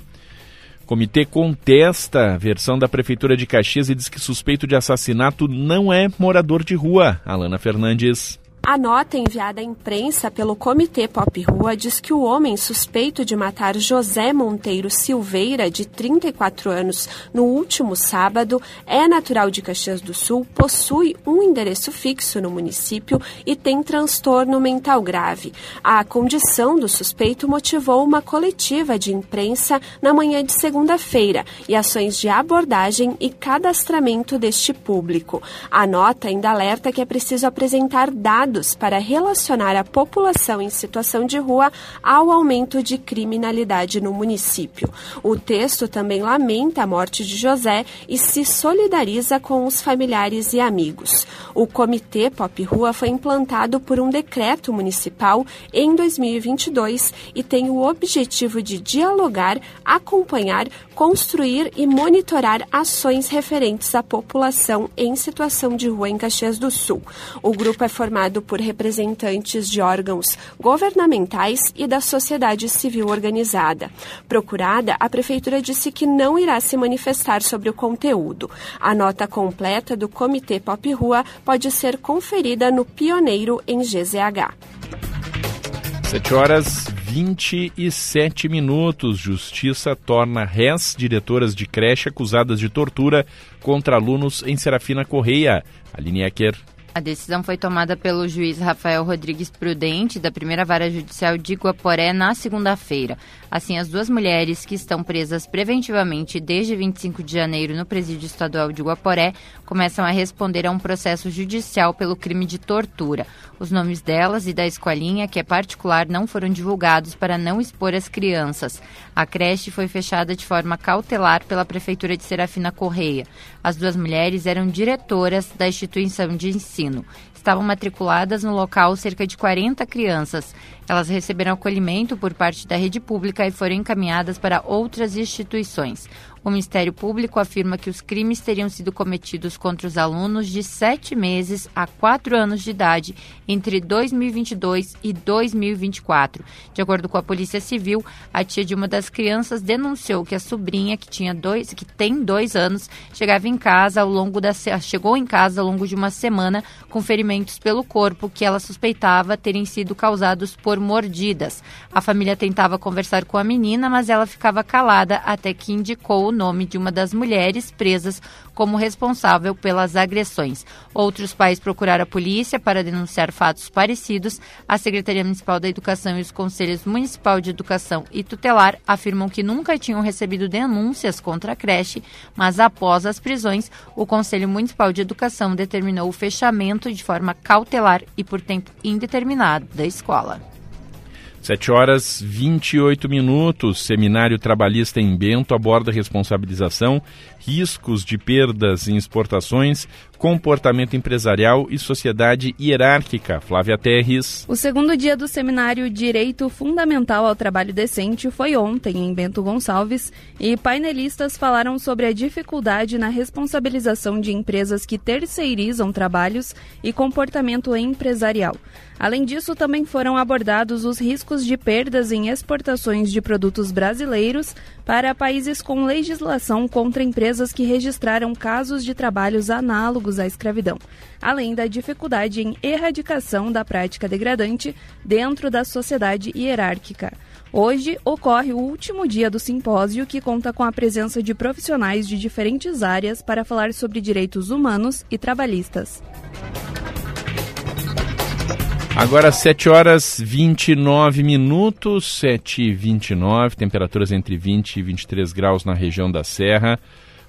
Comitê contesta a versão da Prefeitura de Caxias e diz que suspeito de assassinato não é morador de rua. Alana Fernandes. A nota enviada à imprensa pelo Comitê Pop Rua diz que o homem suspeito de matar José Monteiro Silveira, de 34 anos, no último sábado, é natural de Caxias do Sul, possui um endereço fixo no município e tem transtorno mental grave. A condição do suspeito motivou uma coletiva de imprensa na manhã de segunda-feira e ações de abordagem e cadastramento deste público. A nota ainda alerta que é preciso apresentar dados estudos para relacionar a população em situação de rua ao aumento de criminalidade no município. O texto também lamenta a morte de José e se solidariza com os familiares e amigos. O Comitê Pop Rua foi implantado por um decreto municipal em 2022 e tem o objetivo de dialogar, acompanhar, construir e monitorar ações referentes à população em situação de rua em Caxias do Sul. O grupo é formado por representantes de órgãos governamentais e da sociedade civil organizada. Procurada, a prefeitura disse que não irá se manifestar sobre o conteúdo. A nota completa do Comitê Pop Rua pode ser conferida no Pioneiro em GZH. 7 horas 27 minutos. Justiça torna réis diretoras de creche acusadas de tortura contra alunos em Serafina Correia. Aline Ecker a decisão foi tomada pelo juiz Rafael Rodrigues Prudente, da primeira vara judicial de Guaporé, na segunda-feira. Assim, as duas mulheres que estão presas preventivamente desde 25 de janeiro no presídio estadual de Guaporé começam a responder a um processo judicial pelo crime de tortura. Os nomes delas e da escolinha, que é particular, não foram divulgados para não expor as crianças. A creche foi fechada de forma cautelar pela Prefeitura de Serafina Correia. As duas mulheres eram diretoras da instituição de ensino. Estavam matriculadas no local cerca de 40 crianças. Elas receberam acolhimento por parte da rede pública e foram encaminhadas para outras instituições. O Ministério Público afirma que os crimes teriam sido cometidos contra os alunos de 7 meses a 4 anos de idade entre 2022 e 2024. De acordo com a Polícia Civil, a tia de uma das crianças denunciou que a sobrinha, que tinha dois, que tem dois anos, chegava em casa ao longo da chegou em casa ao longo de uma semana com ferimentos pelo corpo que ela suspeitava terem sido causados por mordidas. A família tentava conversar com a menina, mas ela ficava calada até que indicou o nome de uma das mulheres presas como responsável pelas agressões. Outros pais procuraram a polícia para denunciar fatos parecidos. A Secretaria Municipal da Educação e os Conselhos Municipal de Educação e Tutelar afirmam que nunca tinham recebido denúncias contra a creche, mas após as prisões, o Conselho Municipal de Educação determinou o fechamento de forma cautelar e por tempo indeterminado da escola. 7 horas 28 minutos. Seminário Trabalhista em Bento aborda responsabilização, riscos de perdas em exportações, comportamento empresarial e sociedade hierárquica. Flávia Terres. O segundo dia do seminário Direito Fundamental ao Trabalho Decente foi ontem em Bento Gonçalves e painelistas falaram sobre a dificuldade na responsabilização de empresas que terceirizam trabalhos e comportamento empresarial. Além disso, também foram abordados os riscos de perdas em exportações de produtos brasileiros para países com legislação contra empresas que registraram casos de trabalhos análogos à escravidão, além da dificuldade em erradicação da prática degradante dentro da sociedade hierárquica. Hoje ocorre o último dia do simpósio, que conta com a presença de profissionais de diferentes áreas para falar sobre direitos humanos e trabalhistas. Agora 7 horas 29 minutos, 7 e 29, temperaturas entre 20 e 23 graus na região da Serra.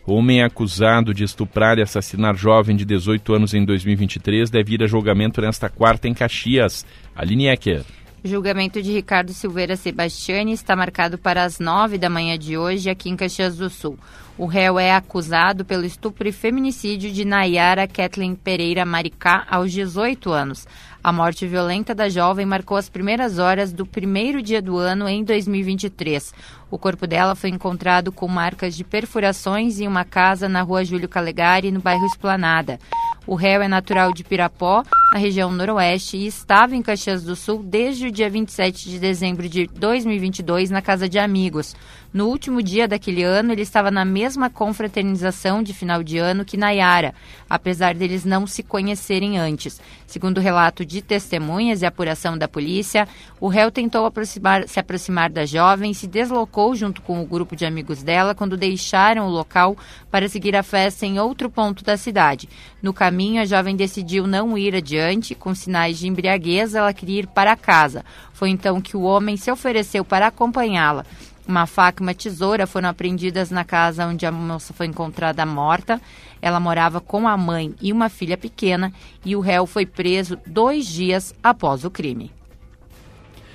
Homem acusado de estuprar e assassinar jovem de 18 anos em 2023 deve ir a julgamento nesta quarta em Caxias. Aline Ecker. O julgamento de Ricardo Silveira Sebastiani está marcado para as 9 da manhã de hoje aqui em Caxias do Sul. O réu é acusado pelo estupro e feminicídio de Nayara Kathleen Pereira Maricá aos 18 anos. A morte violenta da jovem marcou as primeiras horas do primeiro dia do ano em 2023. O corpo dela foi encontrado com marcas de perfurações em uma casa na rua Júlio Calegari, no bairro Esplanada. O réu é natural de Pirapó, na região noroeste, e estava em Caxias do Sul desde o dia 27 de dezembro de 2022 na casa de amigos. No último dia daquele ano, ele estava na mesma confraternização de final de ano que Nayara, apesar deles não se conhecerem antes. Segundo o relato de testemunhas e apuração da polícia, o réu tentou aproximar, se aproximar da jovem e se deslocou junto com o grupo de amigos dela quando deixaram o local para seguir a festa em outro ponto da cidade. No caminho, a jovem decidiu não ir adiante, com sinais de embriaguez, ela queria ir para casa. Foi então que o homem se ofereceu para acompanhá-la. Uma faca e uma tesoura foram apreendidas na casa onde a moça foi encontrada morta. Ela morava com a mãe e uma filha pequena e o réu foi preso dois dias após o crime.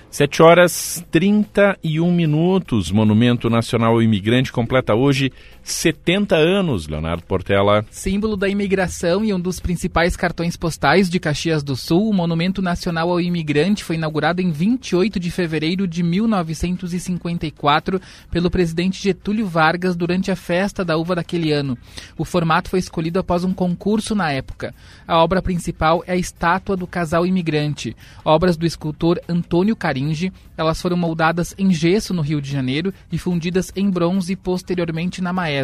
7 horas 31 minutos. Monumento Nacional ao Imigrante completa hoje 70 anos, Leonardo Portela. Símbolo da imigração e um dos principais cartões postais de Caxias do Sul, o Monumento Nacional ao Imigrante foi inaugurado em 28 de fevereiro de 1954 pelo presidente Getúlio Vargas durante a festa da uva daquele ano. O formato foi escolhido após um concurso na época. A obra principal é a estátua do casal imigrante, obras do escultor Antônio Caringe. Elas foram moldadas em gesso no Rio de Janeiro e fundidas em bronze posteriormente na Maé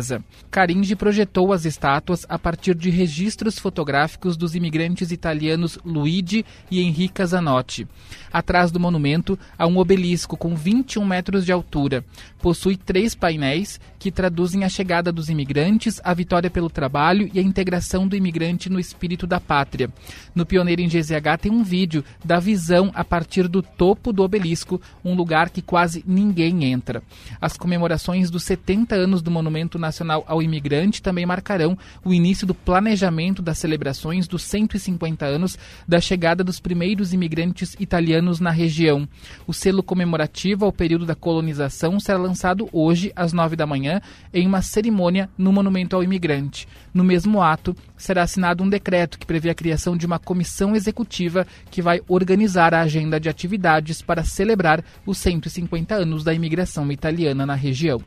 Caringi projetou as estátuas a partir de registros fotográficos dos imigrantes italianos Luigi e Enrica Zanotti. Atrás do monumento há um obelisco com 21 metros de altura. Possui três painéis que traduzem a chegada dos imigrantes, a vitória pelo trabalho e a integração do imigrante no espírito da pátria. No Pioneiro em GZH tem um vídeo da visão a partir do topo do obelisco, um lugar que quase ninguém entra. As comemorações dos 70 anos do Monumento Nacional ao Imigrante também marcarão o início do planejamento das celebrações dos 150 anos da chegada dos primeiros imigrantes italianos na região. O selo comemorativo ao período da colonização será lançado hoje às 9 da manhã em uma cerimônia no Monumento ao Imigrante. No mesmo ato, será assinado um decreto que prevê a criação de uma comissão executiva que vai organizar a agenda de atividades para celebrar os 150 anos da imigração italiana na região.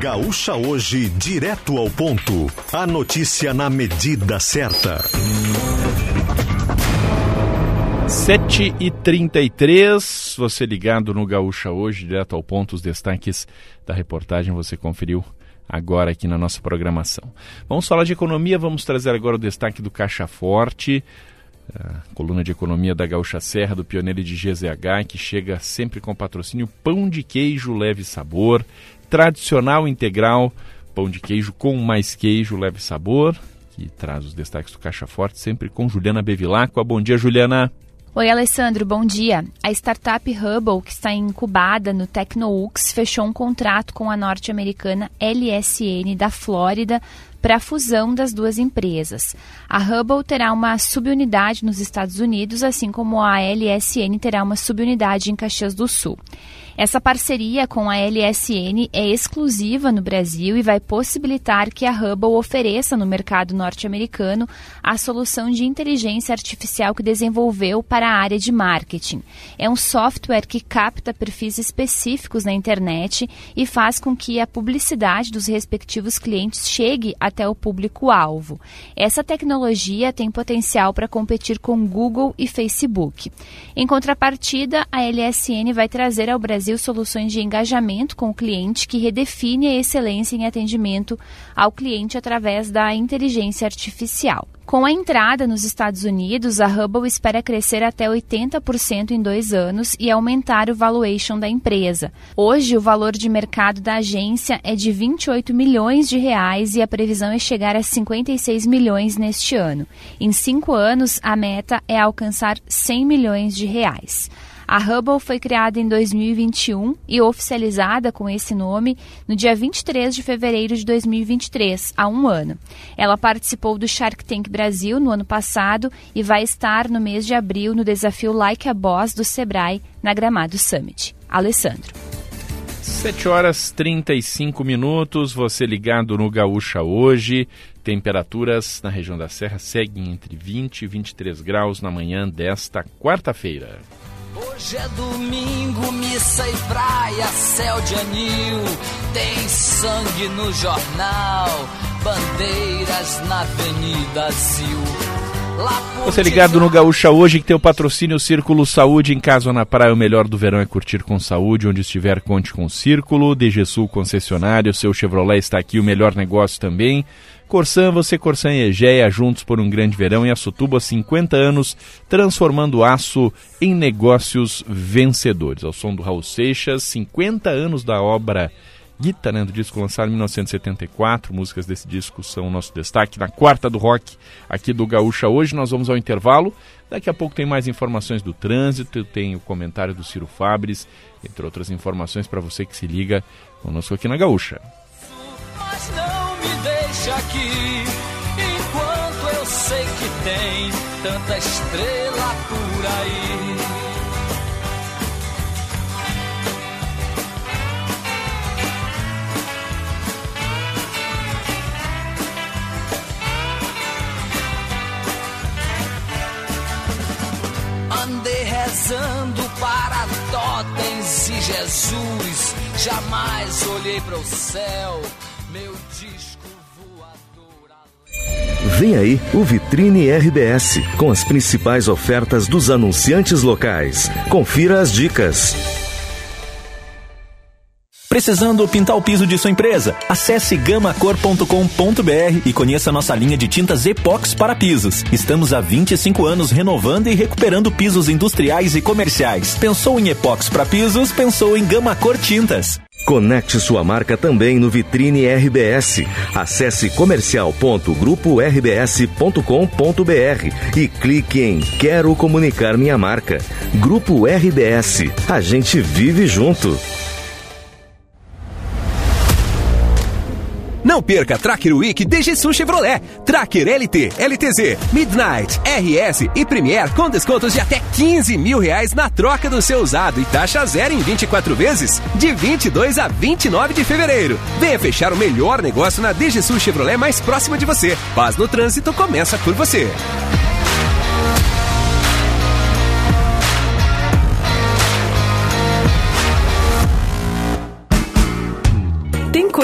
Gaúcha hoje, direto ao ponto. A notícia na medida certa. 7 e 33 você ligado no Gaúcha hoje, direto ao ponto, os destaques da reportagem você conferiu agora aqui na nossa programação. Vamos falar de economia, vamos trazer agora o destaque do Caixa Forte, coluna de economia da Gaúcha Serra, do Pioneiro de GZH, que chega sempre com patrocínio Pão de Queijo Leve Sabor, tradicional integral, pão de queijo com mais queijo leve sabor, que traz os destaques do Caixa Forte, sempre com Juliana Bevilacqua. Bom dia, Juliana. Oi, Alessandro, bom dia. A startup Hubble, que está incubada no TecnoUX, fechou um contrato com a norte-americana LSN da Flórida para a fusão das duas empresas. A Hubble terá uma subunidade nos Estados Unidos, assim como a LSN terá uma subunidade em Caxias do Sul. Essa parceria com a LSN é exclusiva no Brasil e vai possibilitar que a Hubble ofereça no mercado norte-americano a solução de inteligência artificial que desenvolveu para a área de marketing. É um software que capta perfis específicos na internet e faz com que a publicidade dos respectivos clientes chegue até o público-alvo. Essa tecnologia tem potencial para competir com Google e Facebook. Em contrapartida, a LSN vai trazer ao Brasil Brasil soluções de engajamento com o cliente que redefine a excelência em atendimento ao cliente através da inteligência artificial. Com a entrada nos Estados Unidos, a Hubble espera crescer até 80% em dois anos e aumentar o valuation da empresa. Hoje, o valor de mercado da agência é de 28 milhões de reais e a previsão é chegar a 56 milhões neste ano. Em cinco anos, a meta é alcançar 100 milhões de reais. A Hubble foi criada em 2021 e oficializada com esse nome no dia 23 de fevereiro de 2023, há um ano. Ela participou do Shark Tank Brasil no ano passado e vai estar no mês de abril no desafio Like a Boss do Sebrae na Gramado Summit. Alessandro. 7 horas 35 minutos, você ligado no Gaúcha hoje. Temperaturas na região da Serra seguem entre 20 e 23 graus na manhã desta quarta-feira. Hoje é domingo, missa e praia, céu de anil, tem sangue no jornal, bandeiras na Avenida Zil. Você ligado no Gaúcha hoje que tem o patrocínio Círculo Saúde em casa ou na praia. O melhor do verão é curtir com saúde. Onde estiver, conte com o Círculo. DG Sul concessionário. Seu Chevrolet está aqui. O melhor negócio também. Corsan, você Corsan e Egeia, juntos por um grande verão e Açutuba há 50 anos, transformando aço em negócios vencedores. Ao som do Raul Seixas, 50 anos da obra Guita, né, do disco lançado em 1974. Músicas desse disco são o nosso destaque na quarta do rock aqui do Gaúcha. Hoje nós vamos ao intervalo. Daqui a pouco tem mais informações do trânsito, tem o comentário do Ciro Fabres, entre outras informações para você que se liga conosco aqui na Gaúcha. Mas não me deixa aqui, enquanto eu sei que tem tanta estrela por aí. Andei rezando para totens e Jesus. Jamais olhei para o céu, meu Vem aí o Vitrine RBS, com as principais ofertas dos anunciantes locais. Confira as dicas. Precisando pintar o piso de sua empresa? Acesse gamacor.com.br e conheça nossa linha de tintas Epox para pisos. Estamos há 25 anos renovando e recuperando pisos industriais e comerciais. Pensou em Epox para pisos? Pensou em Gamacor Tintas. Conecte sua marca também no Vitrine RBS. Acesse comercial.grupo-rbs.com.br e clique em Quero comunicar minha marca. Grupo RBS. A gente vive junto. Não perca Tracker Week DG Chevrolet, Tracker LT, LTZ, Midnight, RS e Premier com descontos de até 15 mil reais na troca do seu usado e taxa zero em 24 vezes, de 22 a 29 de fevereiro. Venha fechar o melhor negócio na DG Chevrolet mais próxima de você. Paz no trânsito começa por você.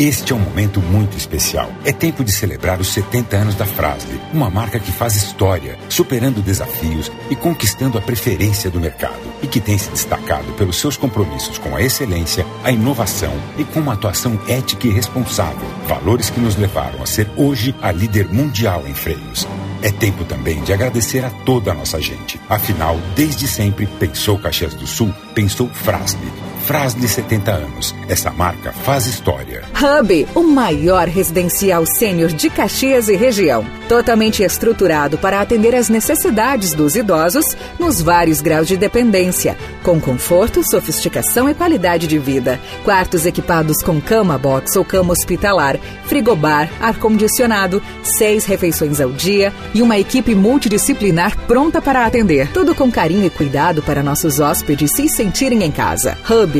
Este é um momento muito especial. É tempo de celebrar os 70 anos da Frasle, uma marca que faz história, superando desafios e conquistando a preferência do mercado e que tem se destacado pelos seus compromissos com a excelência, a inovação e com uma atuação ética e responsável, valores que nos levaram a ser hoje a líder mundial em freios. É tempo também de agradecer a toda a nossa gente. Afinal, desde sempre, pensou Caxias do Sul, pensou Frasle. Frasle 70 anos. Essa marca faz história. Hub, o maior residencial sênior de Caxias e região. Totalmente estruturado para atender às necessidades dos idosos nos vários graus de dependência, com conforto, sofisticação e qualidade de vida. Quartos equipados com cama box ou cama hospitalar, frigobar, ar-condicionado, seis refeições ao dia e uma equipe multidisciplinar pronta para atender. Tudo com carinho e cuidado para nossos hóspedes se sentirem em casa. Hub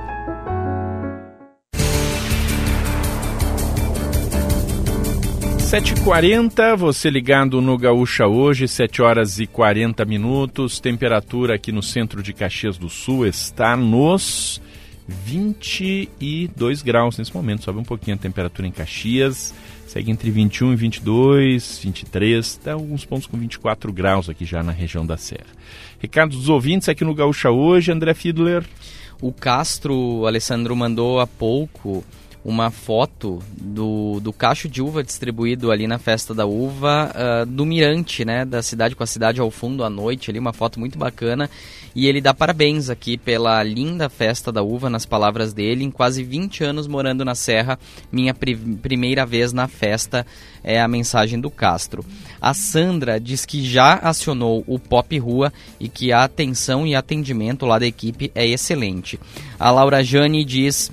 7h40, você ligado no Gaúcha hoje, 7 horas e 40 minutos. Temperatura aqui no centro de Caxias do Sul está nos 22 graus nesse momento. Sobe um pouquinho a temperatura em Caxias. Segue entre 21 e 22, 23, até alguns pontos com 24 graus aqui já na região da Serra. Recados dos ouvintes aqui no Gaúcha hoje, André Fiedler. O Castro, o Alessandro mandou há pouco uma foto do, do cacho de uva distribuído ali na festa da uva uh, do Mirante, né, da cidade com a cidade ao fundo à noite, ali uma foto muito bacana e ele dá parabéns aqui pela linda festa da uva nas palavras dele, em quase 20 anos morando na Serra, minha pri primeira vez na festa é a mensagem do Castro. A Sandra diz que já acionou o Pop Rua e que a atenção e atendimento lá da equipe é excelente. A Laura Jane diz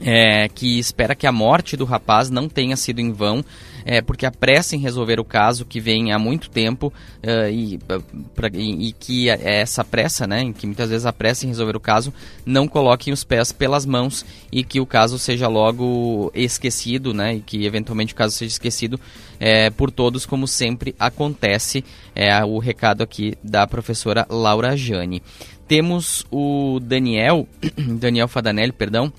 é, que espera que a morte do rapaz não tenha sido em vão, é, porque a pressa em resolver o caso que vem há muito tempo uh, e, pra, e, e, que essa pressa, né, que muitas vezes a pressa em resolver o caso não coloquem os pés pelas mãos e que o caso seja logo esquecido, né, e que eventualmente o caso seja esquecido é, por todos, como sempre acontece. É o recado aqui da professora Laura Jane. Temos o Daniel, Daniel Fadanelli, perdão,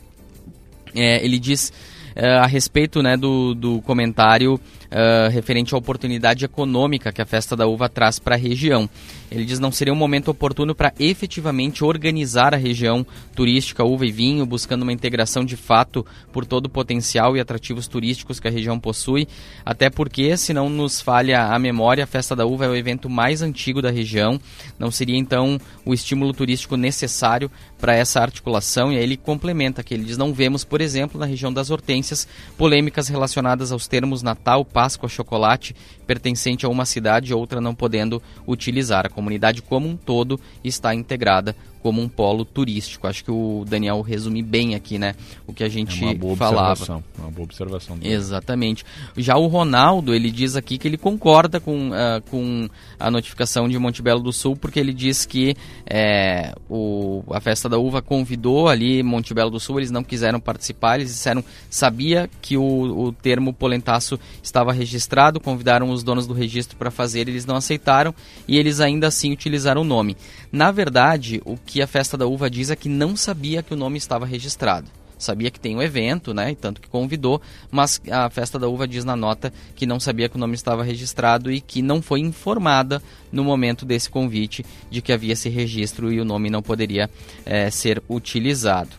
é, ele diz uh, a respeito né, do, do comentário uh, referente à oportunidade econômica que a festa da uva traz para a região. Ele diz não seria um momento oportuno para efetivamente organizar a região turística uva e vinho, buscando uma integração de fato por todo o potencial e atrativos turísticos que a região possui, até porque, se não nos falha a memória, a Festa da Uva é o evento mais antigo da região, não seria então o estímulo turístico necessário para essa articulação, e aí ele complementa que ele diz não vemos, por exemplo, na região das hortênsias, polêmicas relacionadas aos termos Natal, Páscoa, chocolate, pertencente a uma cidade e outra não podendo utilizar. A comunidade como um todo está integrada como um polo turístico. Acho que o Daniel resume bem aqui, né, o que a gente é uma boa falava. Observação, uma boa observação. Exatamente. Já o Ronaldo, ele diz aqui que ele concorda com, uh, com a notificação de Montebello do Sul, porque ele diz que é, o, a Festa da Uva convidou ali Montebello do Sul, eles não quiseram participar, eles disseram, sabia que o, o termo polentaço estava registrado, convidaram os donos do registro para fazer, eles não aceitaram e eles ainda assim utilizaram o nome. Na verdade, o que a Festa da Uva diz é que não sabia que o nome estava registrado. Sabia que tem um evento, né? Tanto que convidou, mas a Festa da Uva diz na nota que não sabia que o nome estava registrado e que não foi informada no momento desse convite de que havia esse registro e o nome não poderia é, ser utilizado.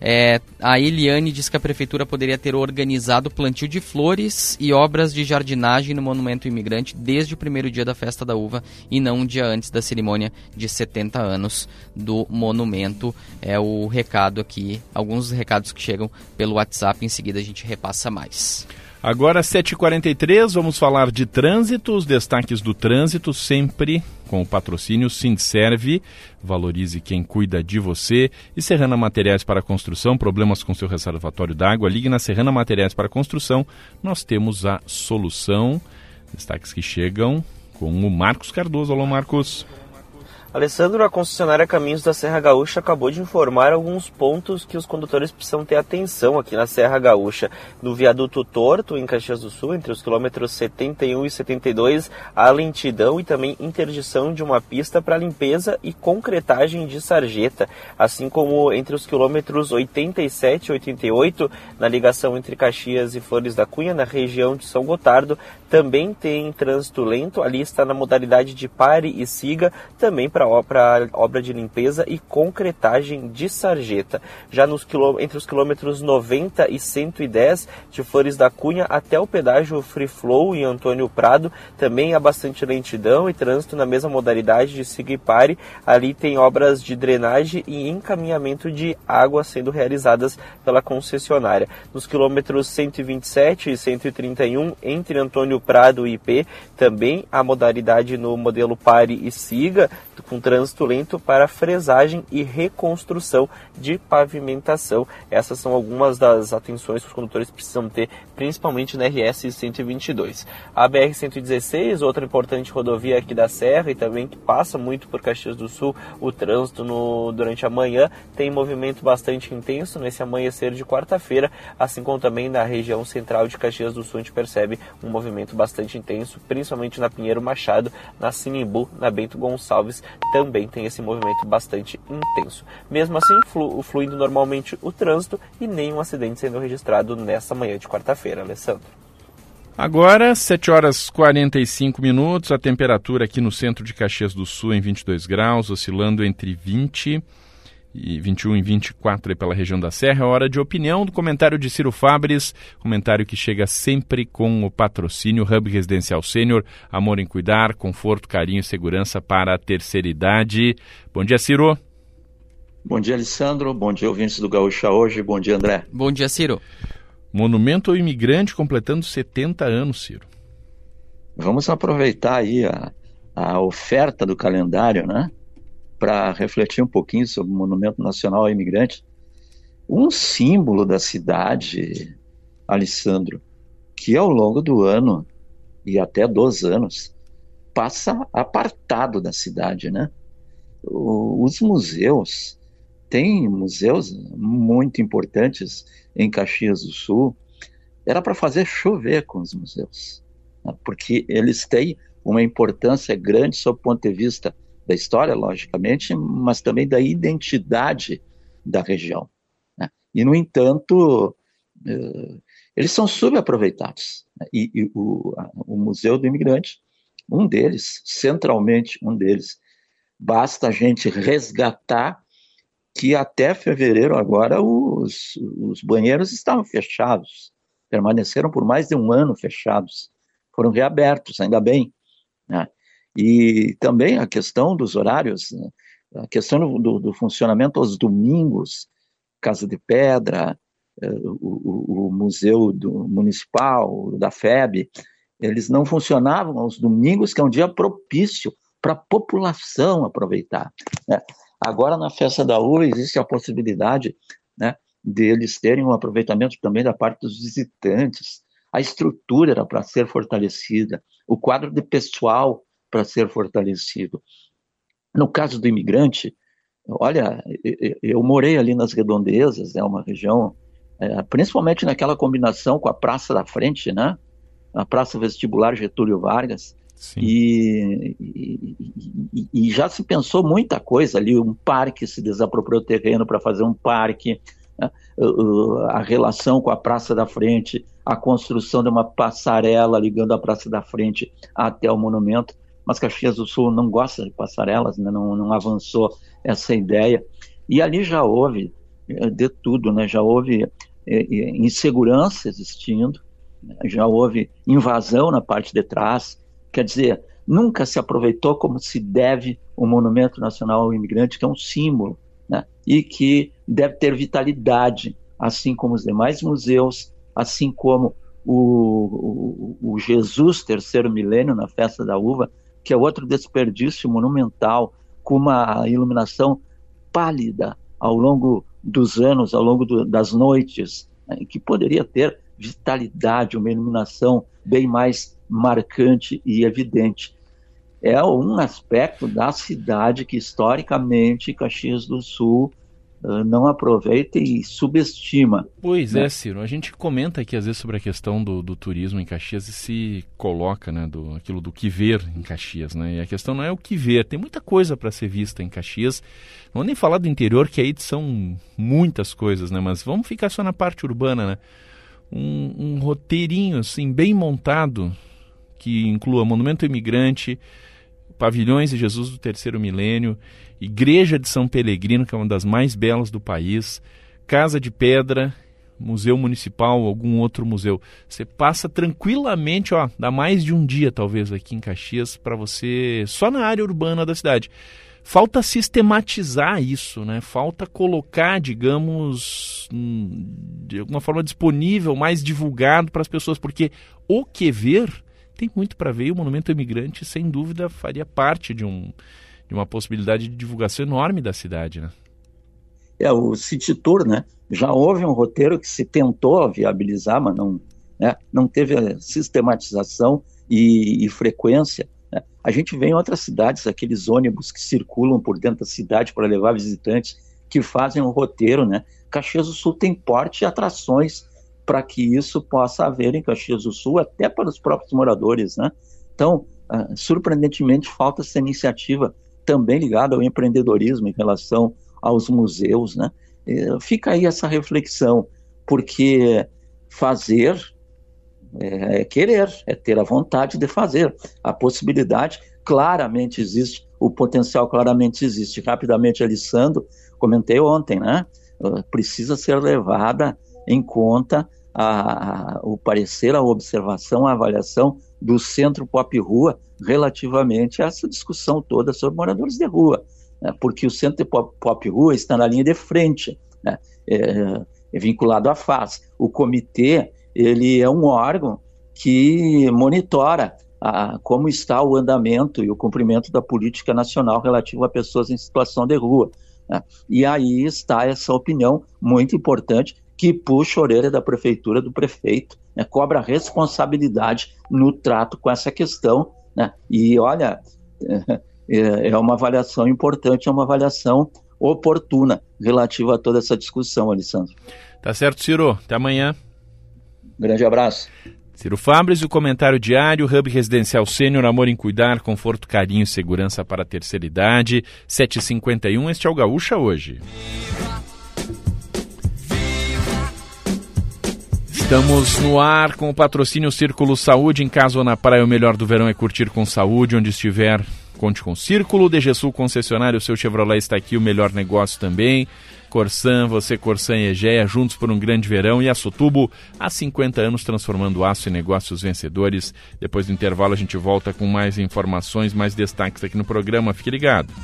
É, a Eliane diz que a prefeitura poderia ter organizado plantio de flores e obras de jardinagem no Monumento Imigrante desde o primeiro dia da festa da uva e não um dia antes da cerimônia de 70 anos do monumento. É o recado aqui, alguns recados que chegam pelo WhatsApp, em seguida a gente repassa mais. Agora 7h43, vamos falar de trânsito, os destaques do trânsito, sempre com o patrocínio Sindserve, valorize quem cuida de você. E Serrana Materiais para Construção, problemas com seu reservatório d'água, ligue na Serrana Materiais para Construção, nós temos a solução. Destaques que chegam com o Marcos Cardoso. Alô, Marcos. Alessandro, a concessionária Caminhos da Serra Gaúcha acabou de informar alguns pontos que os condutores precisam ter atenção aqui na Serra Gaúcha. No viaduto Torto, em Caxias do Sul, entre os quilômetros 71 e 72, há lentidão e também interdição de uma pista para limpeza e concretagem de sarjeta, assim como entre os quilômetros 87 e 88, na ligação entre Caxias e Flores da Cunha, na região de São Gotardo, também tem trânsito lento. Ali está na modalidade de pare e siga, também para obra, de limpeza e concretagem de sarjeta. Já nos entre os quilômetros 90 e 110 de Flores da Cunha até o pedágio Free Flow em Antônio Prado, também há bastante lentidão e trânsito na mesma modalidade de siga e pare. Ali tem obras de drenagem e encaminhamento de água sendo realizadas pela concessionária. Nos quilômetros 127 e 131 entre Antônio Prado IP, também a modalidade no modelo pare e siga, com trânsito lento para fresagem e reconstrução de pavimentação. Essas são algumas das atenções que os condutores precisam ter, principalmente na RS 122. A BR 116, outra importante rodovia aqui da Serra e também que passa muito por Caxias do Sul, o trânsito no, durante a manhã tem movimento bastante intenso nesse amanhecer de quarta-feira, assim como também na região central de Caxias do Sul a gente percebe um movimento bastante intenso, principalmente na Pinheiro Machado, na Sinimbu, na Bento Gonçalves, também tem esse movimento bastante intenso. Mesmo assim, flu fluindo normalmente o trânsito e nenhum acidente sendo registrado nessa manhã de quarta-feira, Alessandro. Agora, 7 horas 45 minutos, a temperatura aqui no centro de Caxias do Sul em 22 graus, oscilando entre 20 e 21 e 24 pela região da Serra. É hora de opinião do comentário de Ciro Fabres, comentário que chega sempre com o patrocínio Hub Residencial Sênior, amor em cuidar, conforto, carinho e segurança para a terceira idade. Bom dia, Ciro. Bom dia, Alessandro. Bom dia, ouvintes do Gaúcha hoje. Bom dia, André. Bom dia, Ciro. Monumento ao imigrante completando 70 anos, Ciro. Vamos aproveitar aí a, a oferta do calendário, né? Para refletir um pouquinho sobre o Monumento Nacional ao Imigrante. Um símbolo da cidade, Alessandro, que ao longo do ano e até dos anos passa apartado da cidade, né? os museus tem museus muito importantes em Caxias do Sul. Era para fazer chover com os museus, né? porque eles têm uma importância grande sob o ponto de vista da história, logicamente, mas também da identidade da região. Né? E, no entanto, uh, eles são subaproveitados. Né? E, e o, o, Museu do Imigrante, um deles, centralmente um deles, basta a gente resgatar que até fevereiro agora os, os banheiros estavam fechados, permaneceram por mais de um ano fechados, foram reabertos, ainda bem. Né? E também a questão dos horários, né? a questão do, do, funcionamento aos domingos, Casa de Pedra, eh, o, o, Museu do, Municipal, da FEB, eles não funcionavam aos domingos, que é um dia propício para a população aproveitar. Né? Agora, na festa da uva, existe a possibilidade né, deles terem um aproveitamento também da parte dos visitantes. A estrutura era para ser fortalecida, o quadro de pessoal para ser fortalecido. No caso do imigrante, olha, eu morei ali nas redondezas, é né, uma região, é, principalmente naquela combinação com a Praça da Frente, né? A Praça Vestibular Getúlio Vargas. E, e, e, e, já se pensou muita coisa ali, um parque se desapropriou terreno para fazer um parque, né? a relação com a Praça da Frente, a construção de uma passarela ligando a Praça da Frente até o monumento mas Caxias do Sul não gosta de passarelas, né? não, não avançou essa ideia. E ali já houve eh, de tudo, né? já houve é, insegurança existindo, né? já houve invasão na parte de trás, quer dizer, nunca se aproveitou como se deve o Monumento Nacional ao Imigrante, que é um símbolo, né? e que deve ter vitalidade, assim como os demais museus, assim como o, o, o Jesus Terceiro Milênio, na Festa da Uva, que é outro desperdício monumental, com uma iluminação pálida ao longo dos anos, ao longo do, das noites, né, que poderia ter vitalidade, uma iluminação bem mais marcante e evidente. É um aspecto da cidade que, historicamente, Caxias do Sul não aproveita e subestima. Pois né? é, Ciro. A gente comenta aqui às vezes sobre a questão do, do, turismo em Caxias e se coloca, né, do, aquilo do que ver em Caxias, né? E a questão não é o que ver, tem muita coisa para ser vista em Caxias. Não vou nem falar do interior, que aí são muitas coisas, né? Mas vamos ficar só na parte urbana, né? Um, um roteirinho, assim, bem montado, que inclua Monumento Imigrante, Pavilhões de Jesus do Terceiro Milênio, Igreja de São Pelegrino, que é uma das mais belas do país, Casa de Pedra, Museu Municipal, algum outro museu. Você passa tranquilamente, ó, dá mais de um dia talvez aqui em Caxias para você só na área urbana da cidade. Falta sistematizar isso, né? Falta colocar, digamos, hum, de alguma forma disponível, mais divulgado para as pessoas, porque o que ver tem muito para ver e o Monumento Imigrante, sem dúvida, faria parte de, um, de uma possibilidade de divulgação enorme da cidade, né? É, o City Tour, né? Já houve um roteiro que se tentou viabilizar, mas não, né, não teve sistematização e, e frequência. Né? A gente vê em outras cidades aqueles ônibus que circulam por dentro da cidade para levar visitantes que fazem um roteiro, né? Caxias do Sul tem porte e atrações para que isso possa haver em Caxias do Sul, até para os próprios moradores, né? Então, uh, surpreendentemente, falta essa iniciativa também ligada ao empreendedorismo em relação aos museus, né? fica aí essa reflexão, porque fazer é, é querer, é ter a vontade de fazer. A possibilidade claramente existe, o potencial claramente existe. Rapidamente, Alessandro, comentei ontem, né? Uh, precisa ser levada em conta a, o parecer, a observação, a avaliação do Centro Pop Rua relativamente a essa discussão toda sobre moradores de rua, né? porque o Centro Pop, Pop Rua está na linha de frente, né? é, é vinculado à FAS. O comitê ele é um órgão que monitora a, como está o andamento e o cumprimento da política nacional relativa a pessoas em situação de rua. Né? E aí está essa opinião muito importante que puxa a orelha da prefeitura, do prefeito, né? cobra responsabilidade no trato com essa questão. Né? E olha, é, é uma avaliação importante, é uma avaliação oportuna relativa a toda essa discussão, Alessandro. Tá certo, Ciro. Até amanhã. Grande abraço. Ciro Fabres, o comentário diário, Hub Residencial Sênior, Amor em Cuidar, Conforto, Carinho e Segurança para a Terceira Idade, 751, este é o Gaúcha hoje. Estamos no ar com o patrocínio Círculo Saúde. Em casa ou na praia, o melhor do verão é curtir com saúde. Onde estiver, conte com o Círculo. DGSul concessionário, o seu Chevrolet está aqui, o melhor negócio também. Corsan, você Corsan e Egea, juntos por um grande verão e a Sotubo, há 50 anos transformando aço em negócios vencedores. Depois do intervalo a gente volta com mais informações, mais destaques aqui no programa. Fique ligado.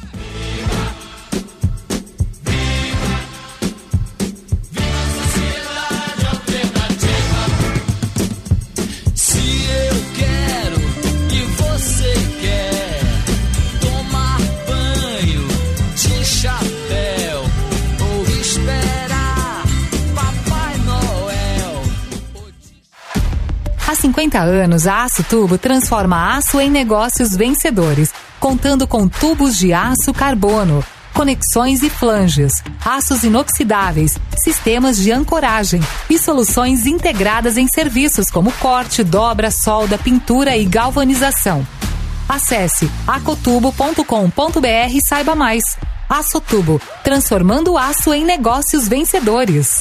Há 50 anos, a Aço Tubo transforma aço em negócios vencedores, contando com tubos de aço carbono, conexões e flanges, aços inoxidáveis, sistemas de ancoragem e soluções integradas em serviços como corte, dobra, solda, pintura e galvanização. Acesse acotubo.com.br e saiba mais. Açotubo, transformando aço em negócios vencedores.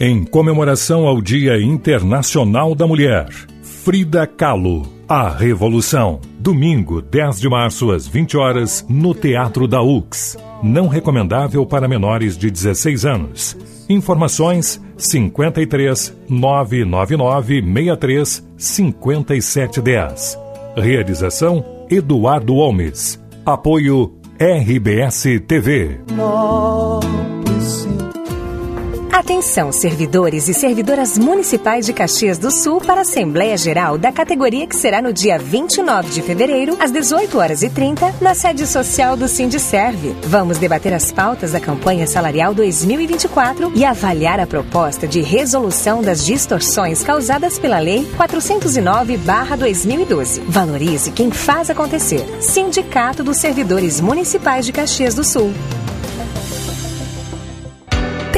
Em comemoração ao Dia Internacional da Mulher, Frida Kahlo, A Revolução. Domingo, 10 de março, às 20 horas, no Teatro da UX. Não recomendável para menores de 16 anos. Informações 53 999 63 5710. Realização Eduardo Holmes. Apoio RBS TV. Atenção, servidores e servidoras municipais de Caxias do Sul para a Assembleia Geral da categoria que será no dia 29 de fevereiro, às 18 horas e 30, na sede social do Sindicerve. Vamos debater as pautas da campanha salarial 2024 e avaliar a proposta de resolução das distorções causadas pela Lei 409/2012. Valorize quem faz acontecer. Sindicato dos Servidores Municipais de Caxias do Sul.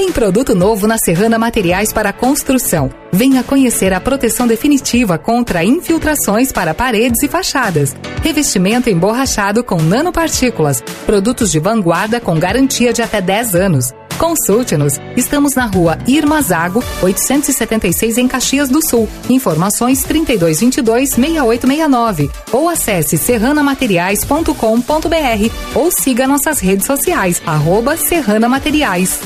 Tem produto novo na Serrana Materiais para Construção. Venha conhecer a proteção definitiva contra infiltrações para paredes e fachadas. Revestimento emborrachado com nanopartículas. Produtos de vanguarda com garantia de até 10 anos. Consulte-nos. Estamos na rua Irma Zago, 876 em Caxias do Sul. Informações 3222-6869. Ou acesse serranamateriais.com.br ou siga nossas redes sociais, arroba Serrana Materiais.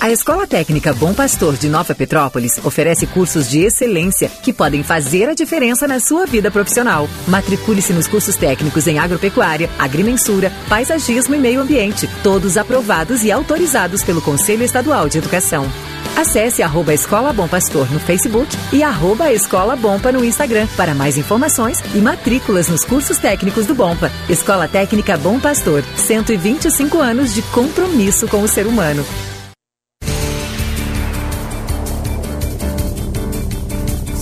A Escola Técnica Bom Pastor de Nova Petrópolis oferece cursos de excelência que podem fazer a diferença na sua vida profissional. Matricule-se nos cursos técnicos em agropecuária, agrimensura, paisagismo e meio ambiente, todos aprovados e autorizados pelo Conselho Estadual de Educação. Acesse arroba Escola Bom Pastor no Facebook e arroba Escola Bompa no Instagram para mais informações e matrículas nos cursos técnicos do Bompa. Escola Técnica Bom Pastor, 125 anos de compromisso com o ser humano.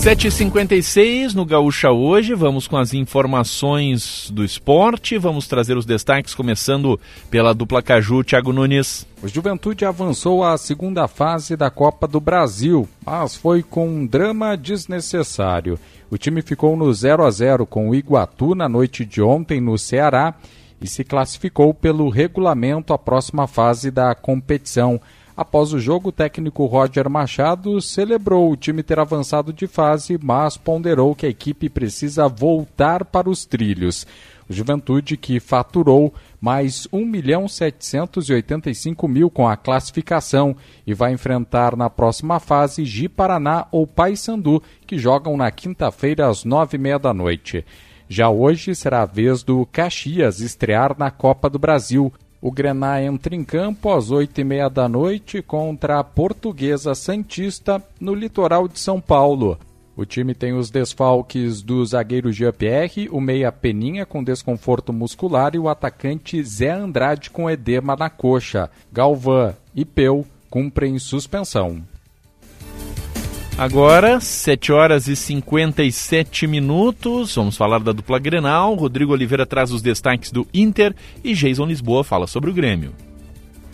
7h56 no Gaúcha hoje, vamos com as informações do esporte, vamos trazer os destaques, começando pela dupla Caju, Thiago Nunes. O Juventude avançou à segunda fase da Copa do Brasil, mas foi com um drama desnecessário. O time ficou no 0 a 0 com o Iguatu na noite de ontem no Ceará e se classificou pelo regulamento à próxima fase da competição. Após o jogo, o técnico Roger Machado celebrou o time ter avançado de fase, mas ponderou que a equipe precisa voltar para os trilhos. O Juventude, que faturou mais 1 milhão 785 mil com a classificação e vai enfrentar na próxima fase Ji Paraná ou Paysandu, que jogam na quinta-feira às nove e meia da noite. Já hoje será a vez do Caxias estrear na Copa do Brasil. O Grená entra em campo às oito e meia da noite contra a Portuguesa Santista no litoral de São Paulo. O time tem os desfalques do zagueiro Jean-Pierre, o meia Peninha com desconforto muscular e o atacante Zé Andrade com edema na coxa. Galvão e Peu cumprem suspensão. Agora, 7 horas e 57 minutos. Vamos falar da dupla Grenal. Rodrigo Oliveira traz os destaques do Inter e Jason Lisboa fala sobre o Grêmio.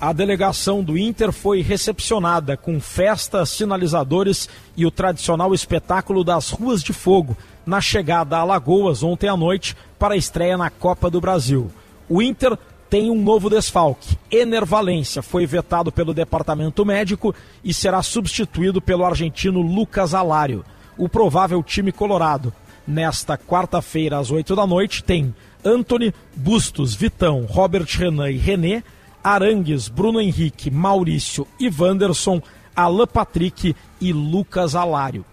A delegação do Inter foi recepcionada com festas, sinalizadores e o tradicional espetáculo das Ruas de Fogo na chegada a Alagoas ontem à noite para a estreia na Copa do Brasil. O Inter tem um novo desfalque. Enervalência foi vetado pelo departamento médico e será substituído pelo argentino Lucas Alário. O provável time colorado, nesta quarta-feira às 8 da noite, tem Anthony, Bustos, Vitão, Robert Renan e René, Arangues, Bruno Henrique, Maurício e Wanderson, Alan Patrick e Lucas Alário.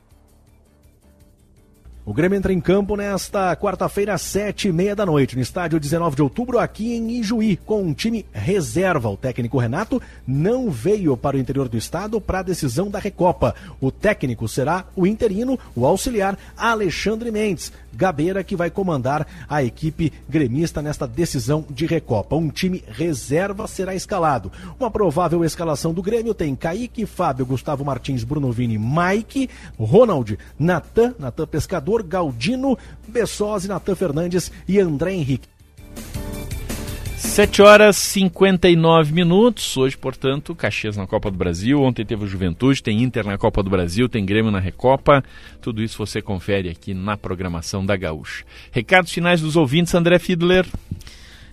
O Grêmio entra em campo nesta quarta-feira, às sete e meia da noite, no estádio 19 de outubro, aqui em Ijuí, com um time reserva. O técnico Renato não veio para o interior do estado para a decisão da Recopa. O técnico será o interino, o auxiliar Alexandre Mendes. Gabeira que vai comandar a equipe gremista nesta decisão de Recopa. Um time reserva será escalado. Uma provável escalação do Grêmio tem Kaique, Fábio, Gustavo Martins, Bruno Vini, Mike, Ronald, Natan, Natan Pescador, Galdino, Bessosi, Natan Fernandes e André Henrique. 7 horas e 59 minutos. Hoje, portanto, Caxias na Copa do Brasil. Ontem teve o Juventude, tem Inter na Copa do Brasil, tem Grêmio na Recopa. Tudo isso você confere aqui na programação da Gaúcha. Recados finais dos ouvintes, André Fiedler.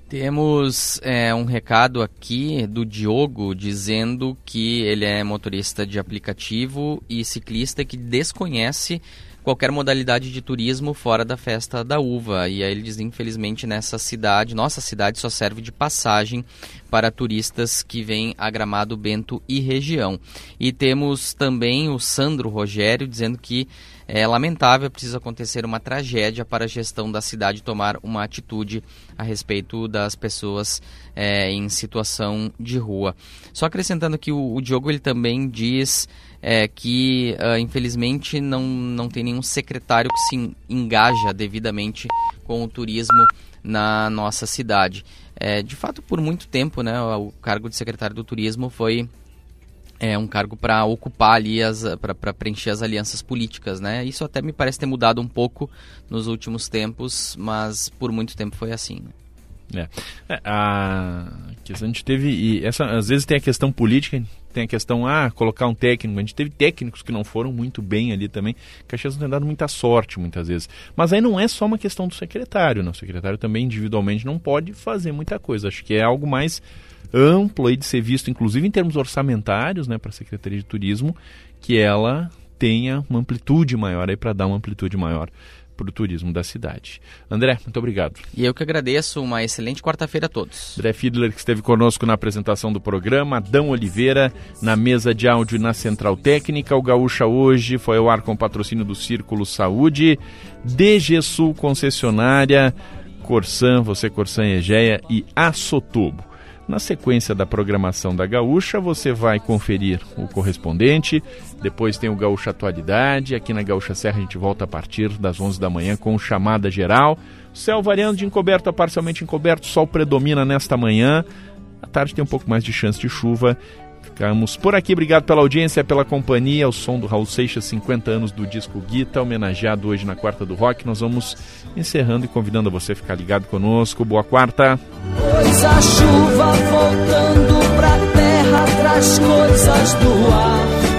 Temos é, um recado aqui do Diogo dizendo que ele é motorista de aplicativo e ciclista que desconhece qualquer modalidade de turismo fora da festa da uva. E aí ele diz, infelizmente, nessa cidade, nossa cidade só serve de passagem para turistas que vêm a Gramado, Bento e região. E temos também o Sandro Rogério dizendo que é lamentável, precisa acontecer uma tragédia para a gestão da cidade tomar uma atitude a respeito das pessoas é, em situação de rua. Só acrescentando que o, o Diogo ele também diz é, que uh, infelizmente não, não tem nenhum secretário que se engaja devidamente com o turismo na nossa cidade. É, de fato, por muito tempo, né, o cargo de secretário do turismo foi é um cargo para ocupar ali para preencher as alianças políticas, né? Isso até me parece ter mudado um pouco nos últimos tempos, mas por muito tempo foi assim. Né? É. é. a questão a gente teve e essa às vezes tem a questão política, tem a questão ah colocar um técnico. A gente teve técnicos que não foram muito bem ali também. Caxias não tem dado muita sorte muitas vezes. Mas aí não é só uma questão do secretário, não. O secretário também individualmente não pode fazer muita coisa. Acho que é algo mais amplo aí de ser visto, inclusive em termos orçamentários, né, para a Secretaria de Turismo, que ela tenha uma amplitude maior aí para dar uma amplitude maior para o turismo da cidade. André, muito obrigado. E eu que agradeço, uma excelente quarta-feira a todos. André Fiedler, que esteve conosco na apresentação do programa, Adão Oliveira, na mesa de áudio na central técnica, o Gaúcha hoje foi ao ar com patrocínio do Círculo Saúde, DG Sul Concessionária, Corsan, você Corsan Egeia e Assotubo. Na sequência da programação da Gaúcha, você vai conferir o correspondente, depois tem o Gaúcha Atualidade, aqui na Gaúcha Serra a gente volta a partir das 11 da manhã com chamada geral. Céu variando de encoberto a parcialmente encoberto, sol predomina nesta manhã. À tarde tem um pouco mais de chance de chuva Ficamos por aqui, obrigado pela audiência, pela companhia. O som do Raul Seixas, 50 anos do disco Guita, homenageado hoje na Quarta do Rock. Nós vamos encerrando e convidando você a ficar ligado conosco. Boa quarta. Pois a chuva voltando pra terra traz coisas do ar.